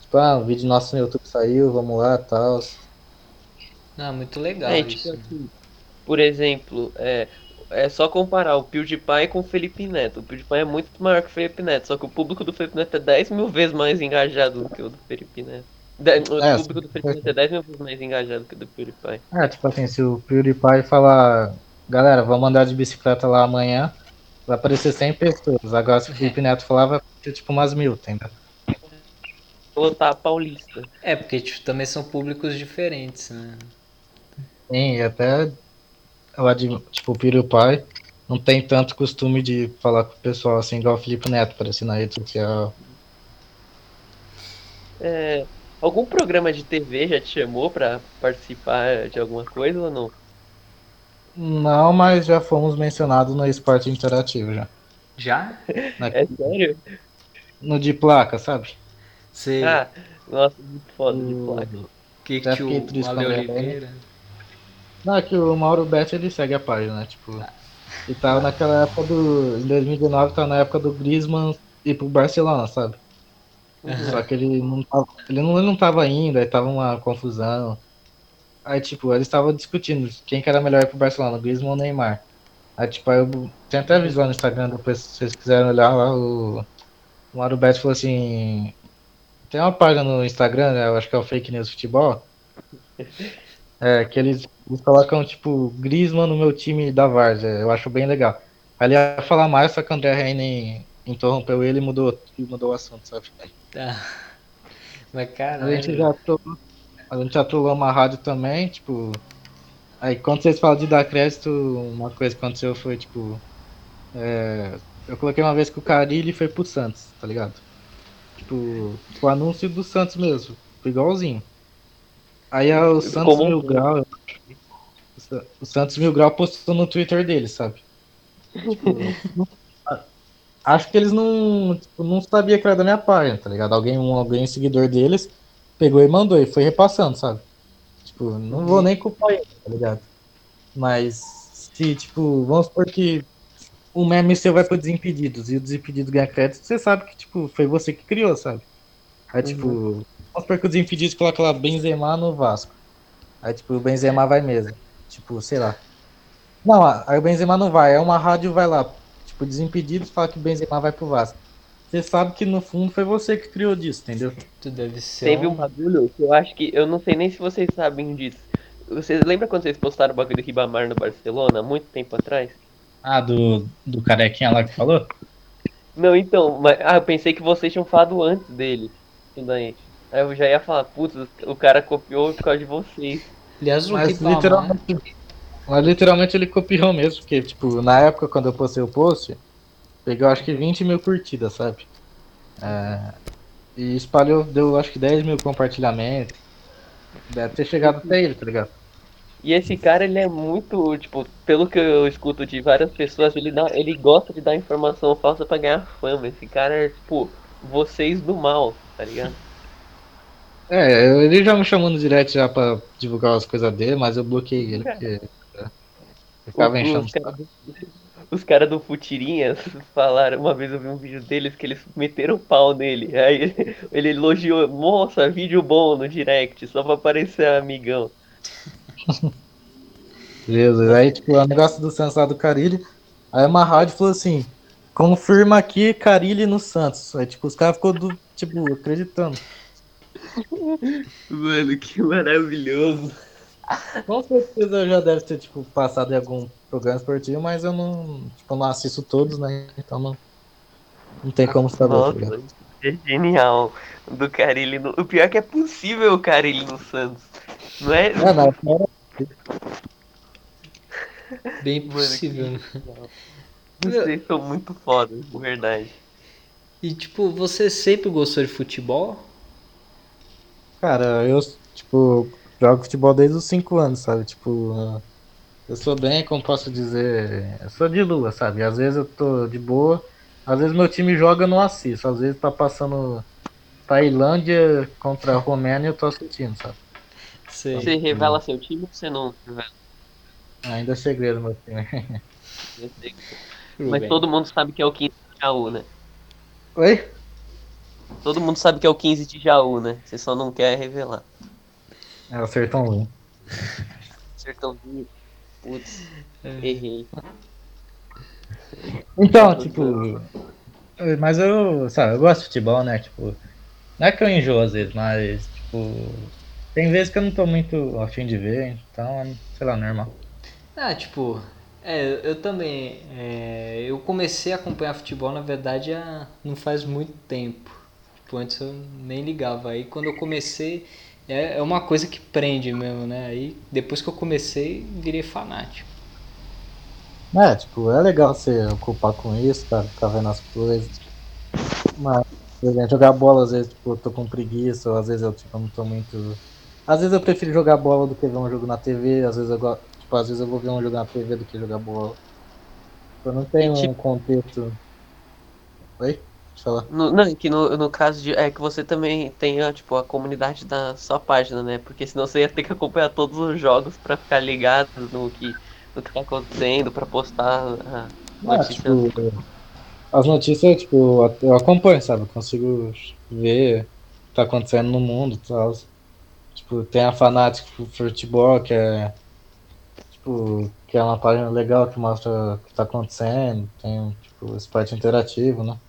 tipo, ah, um vídeo nosso no YouTube saiu, vamos lá tal. Ah, muito legal é, tipo isso. Tipo, por exemplo, é, é só comparar o PewDiePie com o Felipe Neto. O PewDiePie é muito maior que o Felipe Neto, só que o público do Felipe Neto é 10 mil vezes mais engajado do que o do Felipe Neto. O é, público do Felipe é 10 mil vezes mais engajado que o do PewDiePie. É, tipo assim, se o PewDiePie falar, galera, vamos andar de bicicleta lá amanhã, vai aparecer 100 pessoas. Agora se o Felipe Neto falar, vai aparecer tipo umas mil, entendeu? Lotar a Paulista. É, porque tipo, também são públicos diferentes, né? Sim, e até tipo, o PewDiePie não tem tanto costume de falar com o pessoal assim, igual o Felipe Neto, aparecer na rede social. É, Algum programa de TV já te chamou pra participar de alguma coisa ou não? Não, mas já fomos mencionados no esporte interativo já. Já? Na... É sério? No de placa, sabe? Sim. Ah, nossa, muito foda o... de placa. Que que o Ale Oliveira... Não, é que o Mauro Betti ele segue a página, né? Tipo, ah. e tava naquela época do. Em 2019 tava na época do Griezmann ir pro Barcelona, sabe? Uhum. Só que ele não tava, ele não, ele não tava indo, aí tava uma confusão. Aí, tipo, eles estavam discutindo quem que era melhor pro Barcelona, Griezmann ou Neymar. Aí, tipo, aí eu tem até visual no Instagram, depois se vocês quiserem olhar lá, o, o Mauro Beto falou assim, tem uma página no Instagram, né, eu acho que é o Fake News Futebol, é, que eles, eles colocam, tipo, Griezmann no meu time da Várzea, eu acho bem legal. Ele ia falar mais, só que o André Reine interrompeu ele e mudou, mudou o assunto, sabe? Tá. Mas caralho. A gente já trollou, a gente trollou uma rádio também, tipo. Aí quando vocês falam de dar crédito, uma coisa que aconteceu foi, tipo. É, eu coloquei uma vez que o Carilli foi pro Santos, tá ligado? Tipo, o anúncio do Santos mesmo. Igualzinho. Aí o Santos Como... Mil Grau. O Santos Mil Grau postou no Twitter dele, sabe? Tipo, acho que eles não, tipo, não sabia que era da minha página, tá ligado? Alguém, um, alguém seguidor deles pegou e mandou e foi repassando, sabe? Tipo, não vou nem culpar ele, tá ligado? Mas se, tipo, vamos supor que o meme seu vai pro Desimpedidos e o Desimpedido ganha crédito, você sabe que, tipo, foi você que criou, sabe? Aí, tipo, uhum. Vamos supor que o Desimpedidos coloca lá Benzema no Vasco. Aí, tipo, o Benzema vai mesmo. Tipo, sei lá. Não, aí o Benzema não vai, é uma rádio vai lá, Tipo, Desimpedidos fala que o Benzema vai pro Vasco. Você sabe que no fundo foi você que criou disso, entendeu? Tu deve ser. Teve um bagulho que eu acho que. Eu não sei nem se vocês sabem disso. Vocês lembram quando vocês postaram o bagulho do Ribamar no Barcelona, muito tempo atrás? Ah, do, do carequinha lá que falou? Não, então, mas, ah, eu pensei que vocês tinham falado antes dele. Daí. Aí eu já ia falar, putz, o cara copiou por causa de vocês. Aliás, o Mas Ribamar- literalmente, mas literalmente ele copiou mesmo, porque, tipo, na época quando eu postei o post, pegou acho que 20 mil curtidas, sabe? É, e espalhou, deu acho que 10 mil compartilhamentos. Deve ter chegado até ele, tá ligado? E esse cara, ele é muito, tipo, pelo que eu escuto de várias pessoas, ele, dá, ele gosta de dar informação falsa pra ganhar fama. Esse cara é, tipo, vocês do mal, tá ligado? É, ele já me chamou no direct já pra divulgar as coisas dele, mas eu bloqueei ele, porque é, ficava enchendo. Os caras do, os cara do Futirinhas falaram, uma vez eu vi um vídeo deles que eles meteram o pau nele. Aí ele, ele elogiou, nossa, vídeo bom no direct, só pra parecer amigão. Beleza, aí tipo, o negócio do Santos lá do Carilli, aí uma rádio falou assim, confirma aqui Carilli no Santos. Aí tipo, os caras ficou do, tipo, acreditando. Mano, que maravilhoso. Com certeza já deve ter, tipo, passado em algum programa esportivo, mas eu não, tipo, não assisto todos, né? Então não, não tem como saber. tá Nossa, é genial. Do Carilli no... O pior é que é possível o Carilli no Santos. Não é? É, na época Bem Mano, possível. né? Vocês são muito foda, de verdade. E tipo, você sempre gostou de futebol? Cara, eu, tipo, jogo futebol desde os 5 anos, sabe? Tipo, eu sou bem, como posso dizer, eu sou de lua, sabe? Às vezes eu tô de boa, às vezes meu time joga eu não assisto, às vezes tá passando Tailândia contra a Romênia e eu tô assistindo, sabe? Sei. Você revela seu time ou você não revela? Ainda é segredo meu time. Mas todo mundo sabe que é o 15 de Jaú, né? Oi? Todo mundo sabe que é o 15 de Jaú, né? Você só não quer revelar. É o Sertão Ruim. Sertãozinho. Putz, É. errei. Então, tipo. Mas eu, sabe, eu gosto de futebol, né? Tipo, não é que eu enjoo às vezes, mas, tipo. Tem vezes que eu não tô muito afim de ver, então, sei lá, normal. Ah, tipo, é, eu também. é, eu comecei a acompanhar futebol, na verdade, há, não faz muito tempo. Tipo, antes eu nem ligava. Aí quando eu comecei, é, é uma coisa que prende mesmo, né? Aí depois que eu comecei, virei fanático. É, tipo, é legal você ocupar com isso, cara, ficar vendo as coisas. Mas, por exemplo, jogar bola, às vezes, tipo, eu tô com preguiça, ou às vezes eu, tipo, não tô muito. Às vezes eu prefiro jogar bola do que ver um jogo na TV, às vezes eu gosto. Tipo, às vezes eu vou ver um jogo na TV do que jogar bola. Eu não tenho um Tipo- contexto. Oi? Falar. No, não, que no, no caso de. É que você também tem a, tipo, a comunidade da sua página, né? Porque senão você ia ter que acompanhar todos os jogos pra ficar ligado no que, no que tá acontecendo, pra postar a Ah, notícia. tipo, as notícias, tipo, eu acompanho, sabe? Eu consigo ver o que tá acontecendo no mundo e tal. Tipo, tem a Fanatic Futebol, que é. Tipo, que é uma página legal que mostra o que tá acontecendo. Tem, tipo, esporte interativo, né?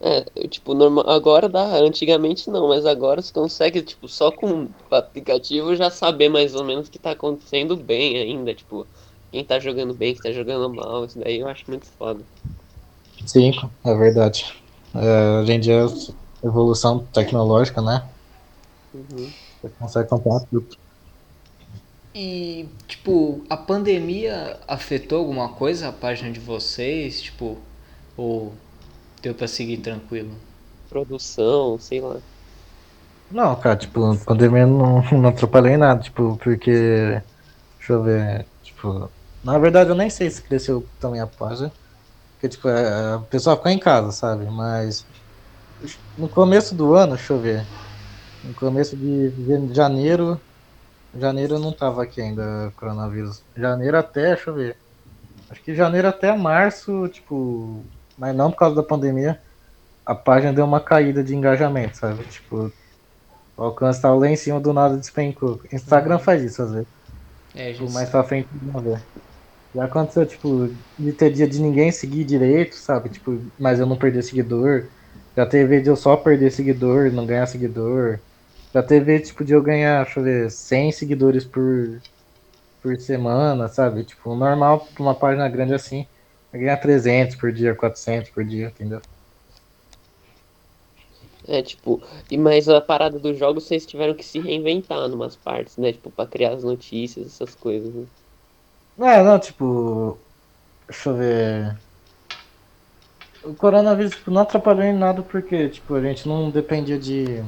É, eu, tipo, normal, agora dá, antigamente não, mas agora você consegue, tipo, só com o aplicativo já saber mais ou menos o que tá acontecendo bem ainda, tipo, quem tá jogando bem, quem tá jogando mal, isso daí eu acho muito foda. Sim, é verdade. É, hoje em dia, evolução tecnológica, né? Uhum. Você consegue acompanhar tudo. E, tipo, a pandemia afetou alguma coisa a página de vocês? Tipo, ou deu pra seguir tranquilo? Produção, sei lá. Não, cara, tipo, a pandemia não, não atrapalhou em nada, tipo, porque. Deixa eu ver. Tipo, na verdade eu nem sei se cresceu também a página. Porque, tipo, é, o pessoal ficou em casa, sabe? Mas. No começo do ano, deixa eu ver. No começo de de janeiro. Janeiro não tava aqui ainda coronavírus. Janeiro até, deixa eu ver. Acho que janeiro até março, tipo. Mas não por causa da pandemia. A página deu uma caída de engajamento, sabe? Tipo, o alcance tava lá em cima do nada despencou. Instagram faz isso às vezes. É, Tipo, mais pra frente não ver. Já aconteceu, tipo, de ter dia de ninguém seguir direito, sabe? Tipo, mas eu não perder seguidor. Já teve de eu só perder seguidor, não ganhar seguidor. Já teve, tipo, de eu ganhar, deixa eu ver, 100 seguidores por, por semana, sabe? Tipo, normal pra uma página grande assim. Vai ganhar 300 por dia, 400 por dia, entendeu? É, tipo, e mas a parada dos jogos vocês tiveram que se reinventar numas partes, né? Tipo, pra criar as notícias, essas coisas. Né? É, não, tipo. Deixa eu ver. O coronavírus tipo, não atrapalhou em nada porque, tipo, a gente não dependia de.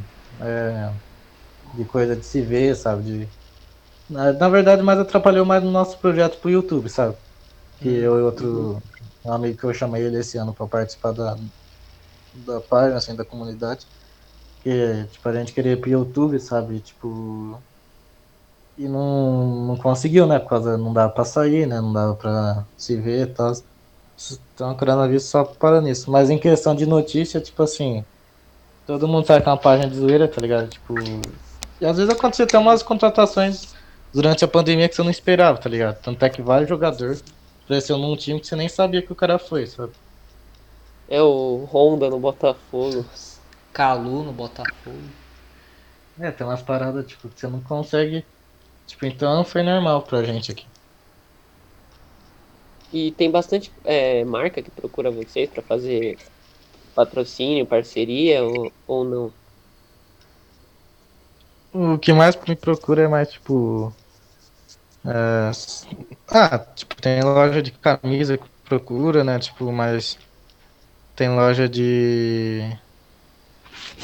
É, de coisa de se ver, sabe? De, na, na verdade, mais atrapalhou mais no nosso projeto pro YouTube, sabe? Que eu e outro um amigo que eu chamei ele esse ano pra participar da, da página, assim, da comunidade. Que, tipo, a gente queria ir pro YouTube, sabe? Tipo. E não, não conseguiu, né? Por causa não dava pra sair, né? Não dava pra se ver e tal. Então coronavírus só para nisso. Mas em questão de notícia, tipo assim. Todo mundo que é uma página de zoeira, tá ligado? Tipo. E às vezes aconteceu até umas contratações durante a pandemia que você não esperava, tá ligado? Tanto é que vários jogadores apareceu num time que você nem sabia que o cara foi, sabe? É o Honda no Botafogo. Calu no Botafogo. É, tem umas paradas, tipo, que você não consegue. Tipo, então foi normal pra gente aqui. E tem bastante é, marca que procura vocês pra fazer patrocínio, parceria ou, ou não? O que mais me procura é mais, tipo. É... Ah, tipo, tem loja de camisa que procura, né? Tipo, mas. Tem loja de.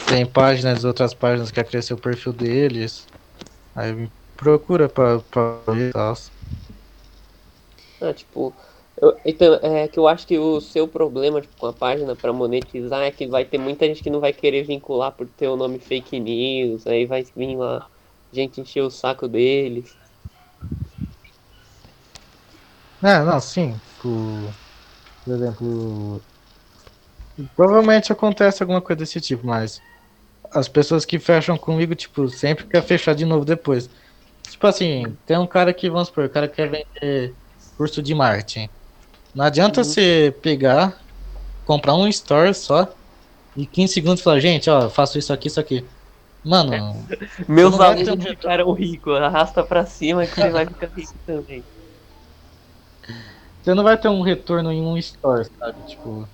Tem páginas, outras páginas que quer crescer o perfil deles. Aí procura pra, pra ver tal. Ah, tipo. Eu, então, é que eu acho que o seu problema tipo, com a página para monetizar é que vai ter muita gente que não vai querer vincular por ter o nome fake news, aí vai vir lá gente encher o saco deles. É, não, sim. Por, por exemplo. Provavelmente acontece alguma coisa desse tipo, mas as pessoas que fecham comigo, tipo, sempre quer fechar de novo depois. Tipo assim, tem um cara que, vamos supor, o cara quer vender curso de marketing. Não adianta uhum. você pegar, comprar um store só, e 15 segundos falar, gente, ó, faço isso aqui, isso aqui. Mano. Meus alunos ficaram ricos, arrasta pra cima que você vai ficar rico também. Você não vai ter um retorno em um store, sabe? Tipo,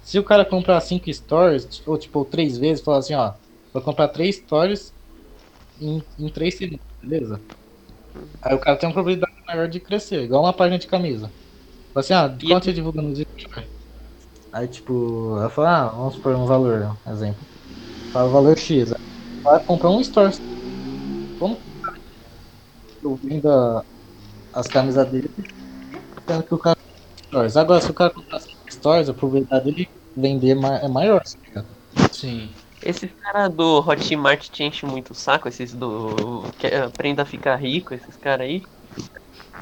se o cara comprar 5 stores, ou tipo, três vezes, falar assim, ó, vou comprar 3 stores em 3 segundos, beleza? Aí o cara tem uma probabilidade maior de crescer, igual uma página de camisa. Fala assim, ah, de quanto você divulga no Twitter? Aí tipo, ela fala, ah, vamos supor um valor, exemplo. Fala o valor X. Vai comprar um store. Como eu vendo as camisas dele, sendo que o cara stores. Agora se o cara comprar stores, a probabilidade dele vender é maior, tá Sim. Esses caras do Hotmart te enchem muito o saco, esses do. que aprenda a ficar rico, esses caras aí.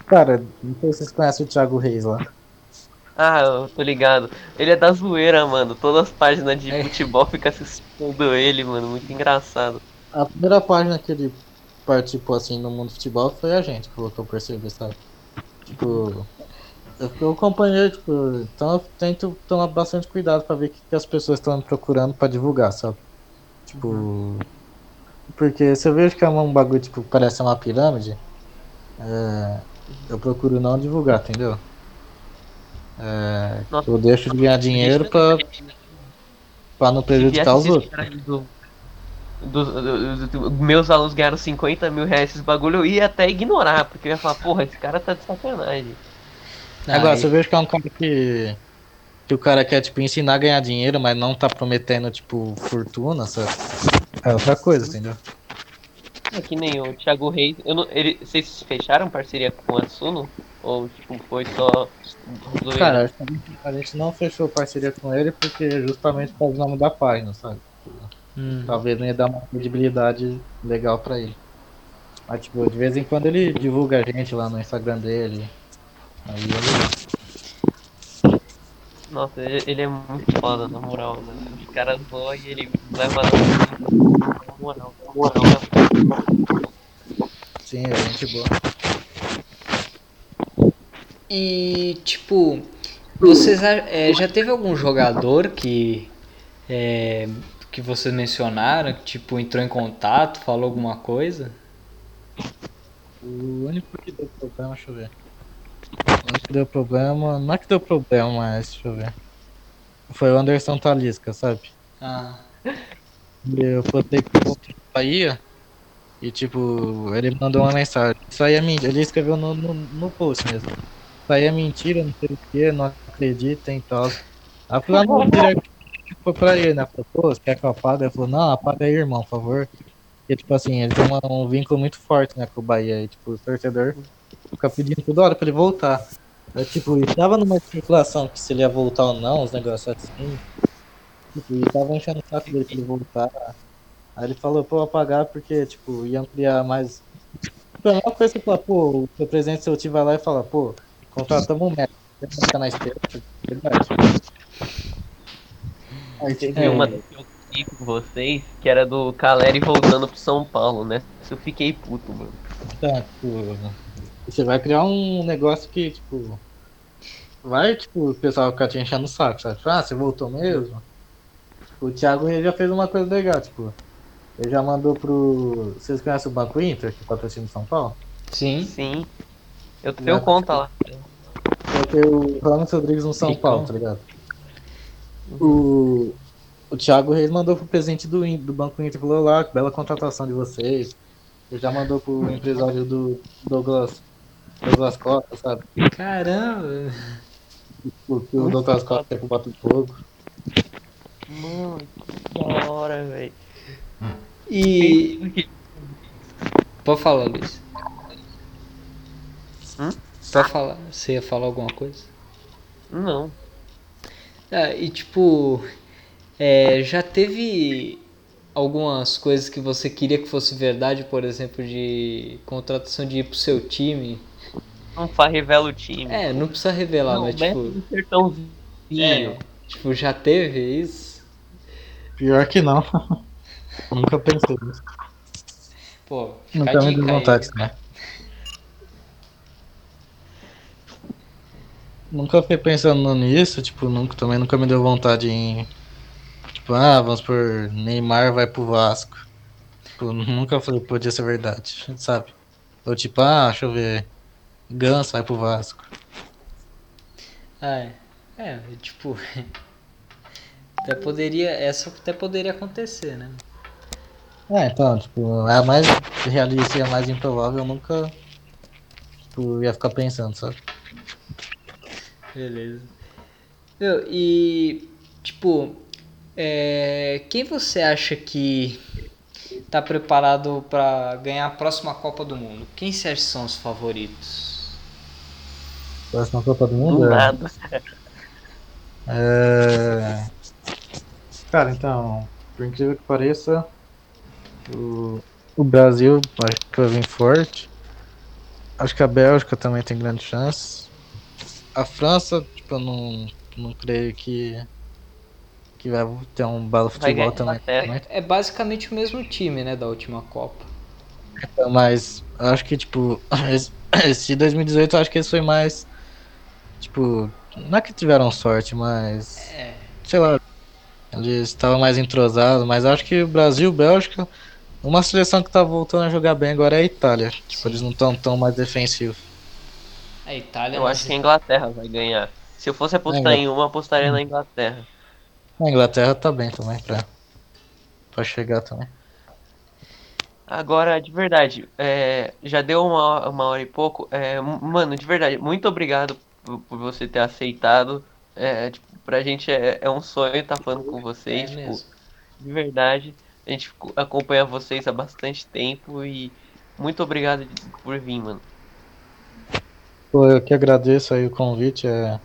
Cara, não sei se vocês conhecem o Thiago Reis lá. Ah, eu tô ligado. Ele é da zoeira, mano. Todas as páginas de é. futebol ficam assistindo ele, mano. Muito engraçado. A primeira página que ele participou assim no mundo do futebol foi a gente, pelo que eu percebi, sabe? Tipo. Eu, eu acompanhei, tipo, então eu tento tomar bastante cuidado pra ver o que, que as pessoas estão procurando pra divulgar, sabe? Tipo. Uhum. Porque se eu vejo que é um bagulho, tipo, parece uma pirâmide, é, eu procuro não divulgar, entendeu? É, eu deixo de ganhar dinheiro pra, pra não prejudicar os outros. Do, do, do, meus alunos ganharam 50 mil reais esses bagulho, eu ia até ignorar, porque eu ia falar, porra, esse cara tá de sacanagem. Agora, se eu vejo que é um cara que. Que o cara quer, tipo, ensinar a ganhar dinheiro, mas não tá prometendo, tipo, fortuna, sabe? É outra coisa, entendeu? É que nem o Thiago Reis. Eu não, ele, vocês fecharam parceria com a Suno? Ou tipo, foi só. Cara, a gente não fechou parceria com ele porque justamente por causa do nome da página, sabe? Hum. Talvez não ia dar uma credibilidade legal pra ele. Mas tipo, de vez em quando ele divulga a gente lá no Instagram dele. Aí ele. Nossa, ele, é muito foda, na moral, né? Os caras vão e ele leva na moral, na moral. Sim, é gente boa. E, tipo, vocês é, já teve algum jogador que é, que vocês mencionaram, que, tipo, entrou em contato, falou alguma coisa? O único que deu problema, deixa eu ver. Acho que deu problema. Não é que deu problema, mas deixa eu ver. Foi o Anderson Talisca, sabe? Ah, Eu botei pro Bahia e tipo, ele mandou uma mensagem. Isso aí é mentira. Ele escreveu no, no, no post mesmo. Isso aí é mentira, não sei o que, não acreditem e tal. Aí eu fui lá no direct foi pra ele, né? Falei, pô, você quer que eu apague? Ele falou, não, apaga aí, irmão, por favor. Porque, tipo assim, ele tem uma- um vínculo muito forte, né, com o Bahia. E, tipo, o torcedor fica pedindo toda hora pra ele voltar. Aí, tipo, e tava numa circulação que se ele ia voltar ou não, os negócios assim. Tipo, e tava enchendo o saco dele pra ele voltar. Aí ele falou, pô, apagar porque, tipo, ia ampliar mais. É uma coisa que pô, o seu presidente seu time vai lá e fala, pô, contratamos um médico, você vai ficar na esteira, verdade. Aí, tipo, Teve uma que eu vi com vocês, que era do Caleri voltando pro São Paulo, né? Eu fiquei puto, mano. Tá, tipo, você vai criar um negócio que, tipo, vai, tipo, o pessoal ficar te enchendo o saco, sabe? Ah, você voltou mesmo? Tipo, o Thiago ele já fez uma coisa legal, tipo, ele já mandou pro. Vocês conhecem o Banco Inter, que patrocina o São Paulo? sim. Sim. Eu tenho conta lá. Eu tenho o Ramos Rodrigues no São. Paulo, tá ligado? O, o Thiago Reis mandou pro presidente do, do Banco Inter, falou lá, que bela contratação de vocês. Ele já mandou pro empresário do Douglas, Douglas Costa, sabe? Caramba. O, que o Douglas Costa quer pro Botafogo. Mano, que da hora, velho. E. Pode falar, Luiz. Hum? Pode falar. Você ia falar alguma coisa? Não. Ah, e tipo. é, já teve algumas coisas que você queria que fosse verdade, por exemplo, de contratação de ir pro seu time? Não fa revela o time. É, não precisa revelar, não, mas tipo. um sertãozinho. É, tipo, já teve isso? Pior que não. Nunca pensei nisso. Pô, Nunca a me deu aí. vontade, né? Nunca fiquei pensando nisso, tipo, nunca, também nunca me deu vontade em. Tipo, ah, vamos por Neymar vai pro Vasco. Tipo, nunca falei que podia ser verdade, sabe? Ou tipo, ah, deixa eu ver. Ganso vai pro Vasco. Ah, é. É, tipo. Até poderia. Essa até poderia acontecer, né? É, então, tipo, é a mais realista e a mais improvável, eu nunca. Tipo, ia ficar pensando, sabe? Beleza. Meu, e. Tipo. é, quem você acha que tá preparado pra ganhar a próxima Copa do Mundo? Quem você acha que são os favoritos? Próxima Copa do Do Mundo? é- nada. É... Cara, então, por incrível que pareça, o, o Brasil acho que vai vir forte. Acho que a Bélgica também tem grande chance. A França, tipo, eu não, não creio que, que vai ter um belo futebol também. Inglaterra. É basicamente o mesmo time, né, da última Copa. Mas eu acho que, tipo, esse, esse 2018 eu acho que esse foi mais. Tipo, não é que tiveram sorte, mas. É. Sei lá. Eles estavam mais entrosados, mas acho que o Brasil, Bélgica. Uma seleção que tá voltando a jogar bem agora é a Itália. Tipo, Sim. eles não estão tão mais defensivos. A Itália. Eu acho que a Inglaterra vai ganhar. Se eu fosse apostar É, em uma, eu apostaria na Inglaterra. A Inglaterra tá bem também pra, pra chegar também. Agora, de verdade, é, já deu uma, uma hora e pouco. É, mano, de verdade, muito obrigado por, por você ter aceitado. É, tipo, pra gente é, é um sonho estar falando com É vocês. tipo, mesmo. de verdade, a gente co- acompanha vocês há bastante tempo e muito obrigado por vir, mano. Pô, eu que agradeço aí o convite. É...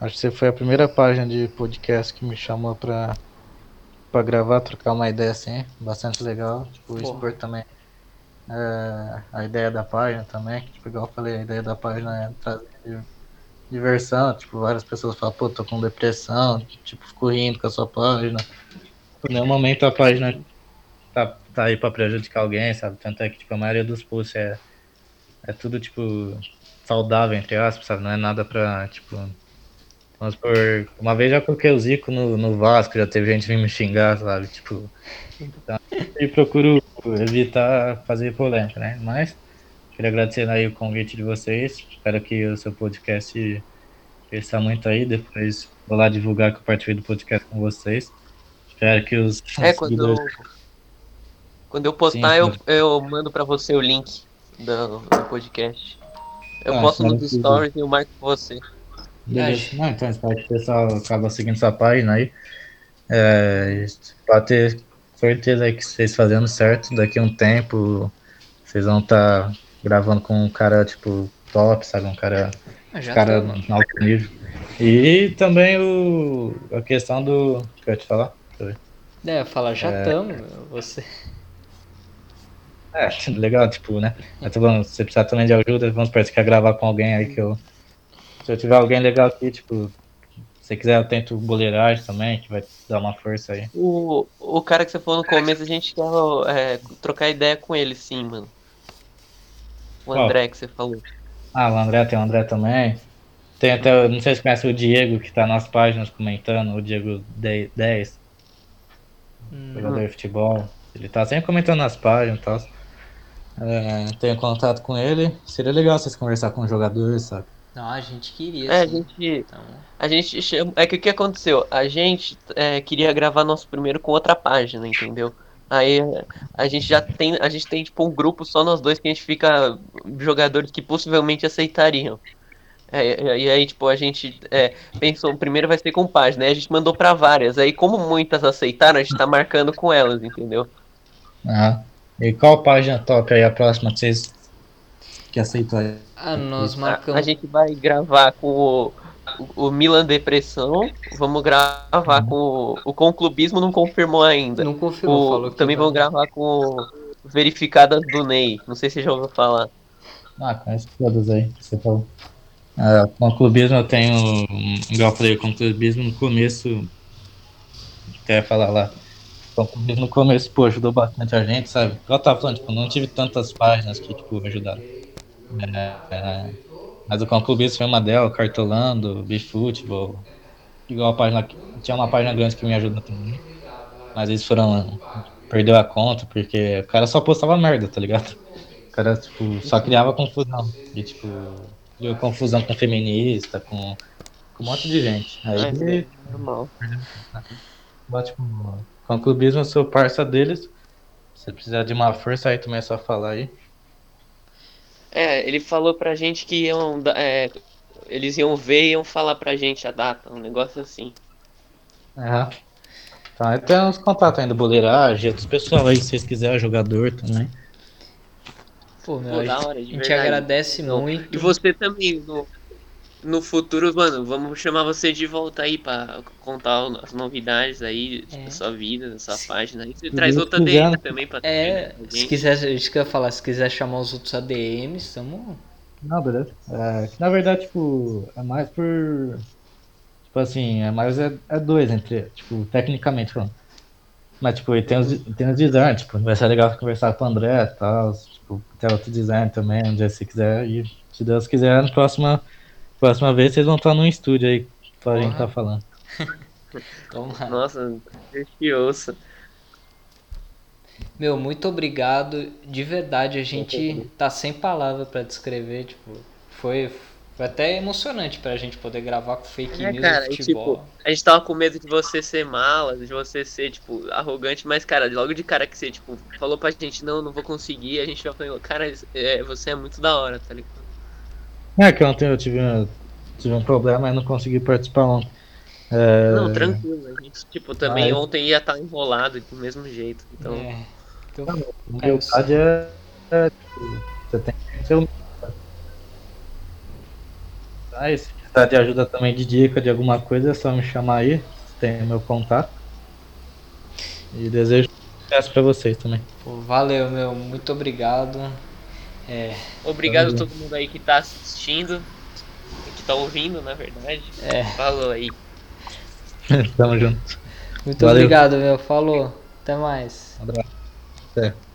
Acho que você foi a primeira página de podcast que me chamou pra, pra gravar, trocar uma ideia assim. Bastante legal. Tipo, Porra. expor também é, a ideia da página também. Que, tipo, igual eu falei, a ideia da página é trazer diversão. Tipo, várias pessoas falam, pô, tô com depressão. Tipo, fico rindo com a sua página. Em nenhum momento a página tá, tá aí pra prejudicar alguém, sabe? Tanto é que, tipo, a maioria dos posts é, é tudo, tipo, saudável, entre aspas, sabe? Não é nada pra, tipo. Vamos por. Uma vez já coloquei o Zico no, no Vasco, já teve gente vindo me xingar, sabe? Tipo. Então, e procuro evitar fazer polêmica, né? Mas, queria agradecer aí o convite de vocês. Espero que o seu podcast cresça muito aí. Depois vou lá divulgar que eu participei do podcast com vocês. Espero que os É, quando eu, quando eu postar, Sim, eu, eu mando pra você o link do, do podcast. Eu Ah, posto nos stories e eu marco você. Beleza. Não, então espero que o pessoal acaba seguindo sua página aí. É, pode ter certeza que vocês fazendo certo, daqui a um tempo vocês vão estar gravando com um cara tipo top, sabe? Um cara, Ah, já cara tá. no alto nível. E também o, a questão do. que eu ia te falar? Deixa eu ver. É, fala, já É. estamos. Você. É, legal, tipo, né? Eu tô falando, se você precisar também de ajuda, vamos quer gravar com alguém aí que eu. Se eu tiver alguém legal aqui, tipo, se você quiser, eu tento boleiragem também, que vai dar uma força aí. O, o cara que você falou no começo, a gente quer é, trocar ideia com ele, sim, mano. O Qual? André que você falou. Ah, o André tem o André também. Tem até, não sei se conhece o Diego, que tá nas páginas comentando, o Diego 10, Hum, jogador de futebol. Ele tá sempre comentando nas páginas e tal. É, tenho contato com ele. Seria legal vocês conversar com o jogador, sabe? Não, a gente queria. É, a gente. Então, A gente chama. É que o que aconteceu? A gente é, queria gravar nosso primeiro com outra página, entendeu? Aí a gente já tem. A gente tem tipo um grupo só nós dois que a gente fica. Jogadores que possivelmente aceitariam. É, e aí, tipo, a gente é, pensou, primeiro vai ser com página, aí a gente mandou pra várias. Aí, como muitas aceitaram, a gente tá marcando com elas, entendeu? Aham. E qual página top aí, a próxima que vocês que aceitam aí? ah, nós A, marcamos. a gente vai gravar com o, o, Milan Depressão, vamos gravar com o, o Conclubismo, não confirmou ainda. Não confirmou, O- também vão gravar com o Verificadas do Ney. Não sei se você já ouviu falar. Ah, conheço todas aí, que você falou. Ah, com o clubismo eu tenho, igual eu falei, com o clubismo no começo, até falar lá, com o clubismo no começo, pô, ajudou bastante a gente, sabe? Igual eu tava falando, tipo, não tive tantas páginas que, tipo, ajudaram. É, é, mas o conclubismo foi uma delas, Cartolando, Bifutebol, igual a página, tinha uma página grande que me ajudou também, mas eles foram, perdeu a conta, porque o cara só postava merda, tá ligado? O cara, tipo, só criava confusão. E, tipo, criou confusão com feminista, com, com um monte de gente. Aí, É, Normal. Mas, tipo, com o clubismo eu sou parça deles. Se precisar de uma força aí, também é só falar aí. É, ele falou pra gente que iam. é, eles iam ver e iam falar pra gente a data, um negócio assim. Aham. Então, aí tem uns contatos ainda, boleiragem, outros pessoal aí, se vocês quiserem, jogador também. Pô, meu, Pô, a da gente, hora, de a gente agradece Não. muito. E você também, no, no futuro, mano, vamos chamar você de volta aí pra contar as novidades aí É. da sua vida, da sua Se- página. aí. Você traz Deus outra quiser, DM né? também pra É, se gente. quiser, isso que eu ia falar, se quiser chamar os outros ADMs, estamos. Não, beleza. É, na verdade, tipo, é mais por. Tipo assim, é mais é, é dois entre. Tipo, tecnicamente falando. Mas, tipo, e tem os, tem os designs, tipo, vai ser legal conversar com o André e tal. Tipo, tem outro design também, onde você quiser. E se Deus quiser, na próxima, próxima vez vocês vão estar num estúdio aí pra gente tá falando. Lá. Nossa, te ouça. Meu, muito obrigado. De verdade, a gente tá sem palavra pra descrever, tipo, foi, foi até emocionante pra gente poder gravar com fake É, news cara, e e, futebol. tipo, a gente tava com medo de você ser mala, de você ser, tipo, arrogante, mas, cara, logo de cara que você, tipo, falou pra gente, não, não vou conseguir, a gente já falou, cara, é, você é muito da hora, tá ligado? É que ontem eu tive, um- tive um problema e não consegui participar ontem. É, Não, tranquilo, a gente, tipo, também Mas- ontem ia estar enrolado do mesmo jeito, então... É. Então, Humildade é, é, tipo, você tem que ser humilde. Tá, se precisar de ajuda também de dica de alguma coisa, é só me chamar aí. Tem o meu contato. E desejo sucesso pra vocês também. pô, valeu, meu, muito obrigado. É, Obrigado a todo mundo aí que tá assistindo, que tá ouvindo, na verdade. é, Falou aí. Tamo junto. muito Valeu. obrigado, meu. Falou. Até mais. Um abraço. Até.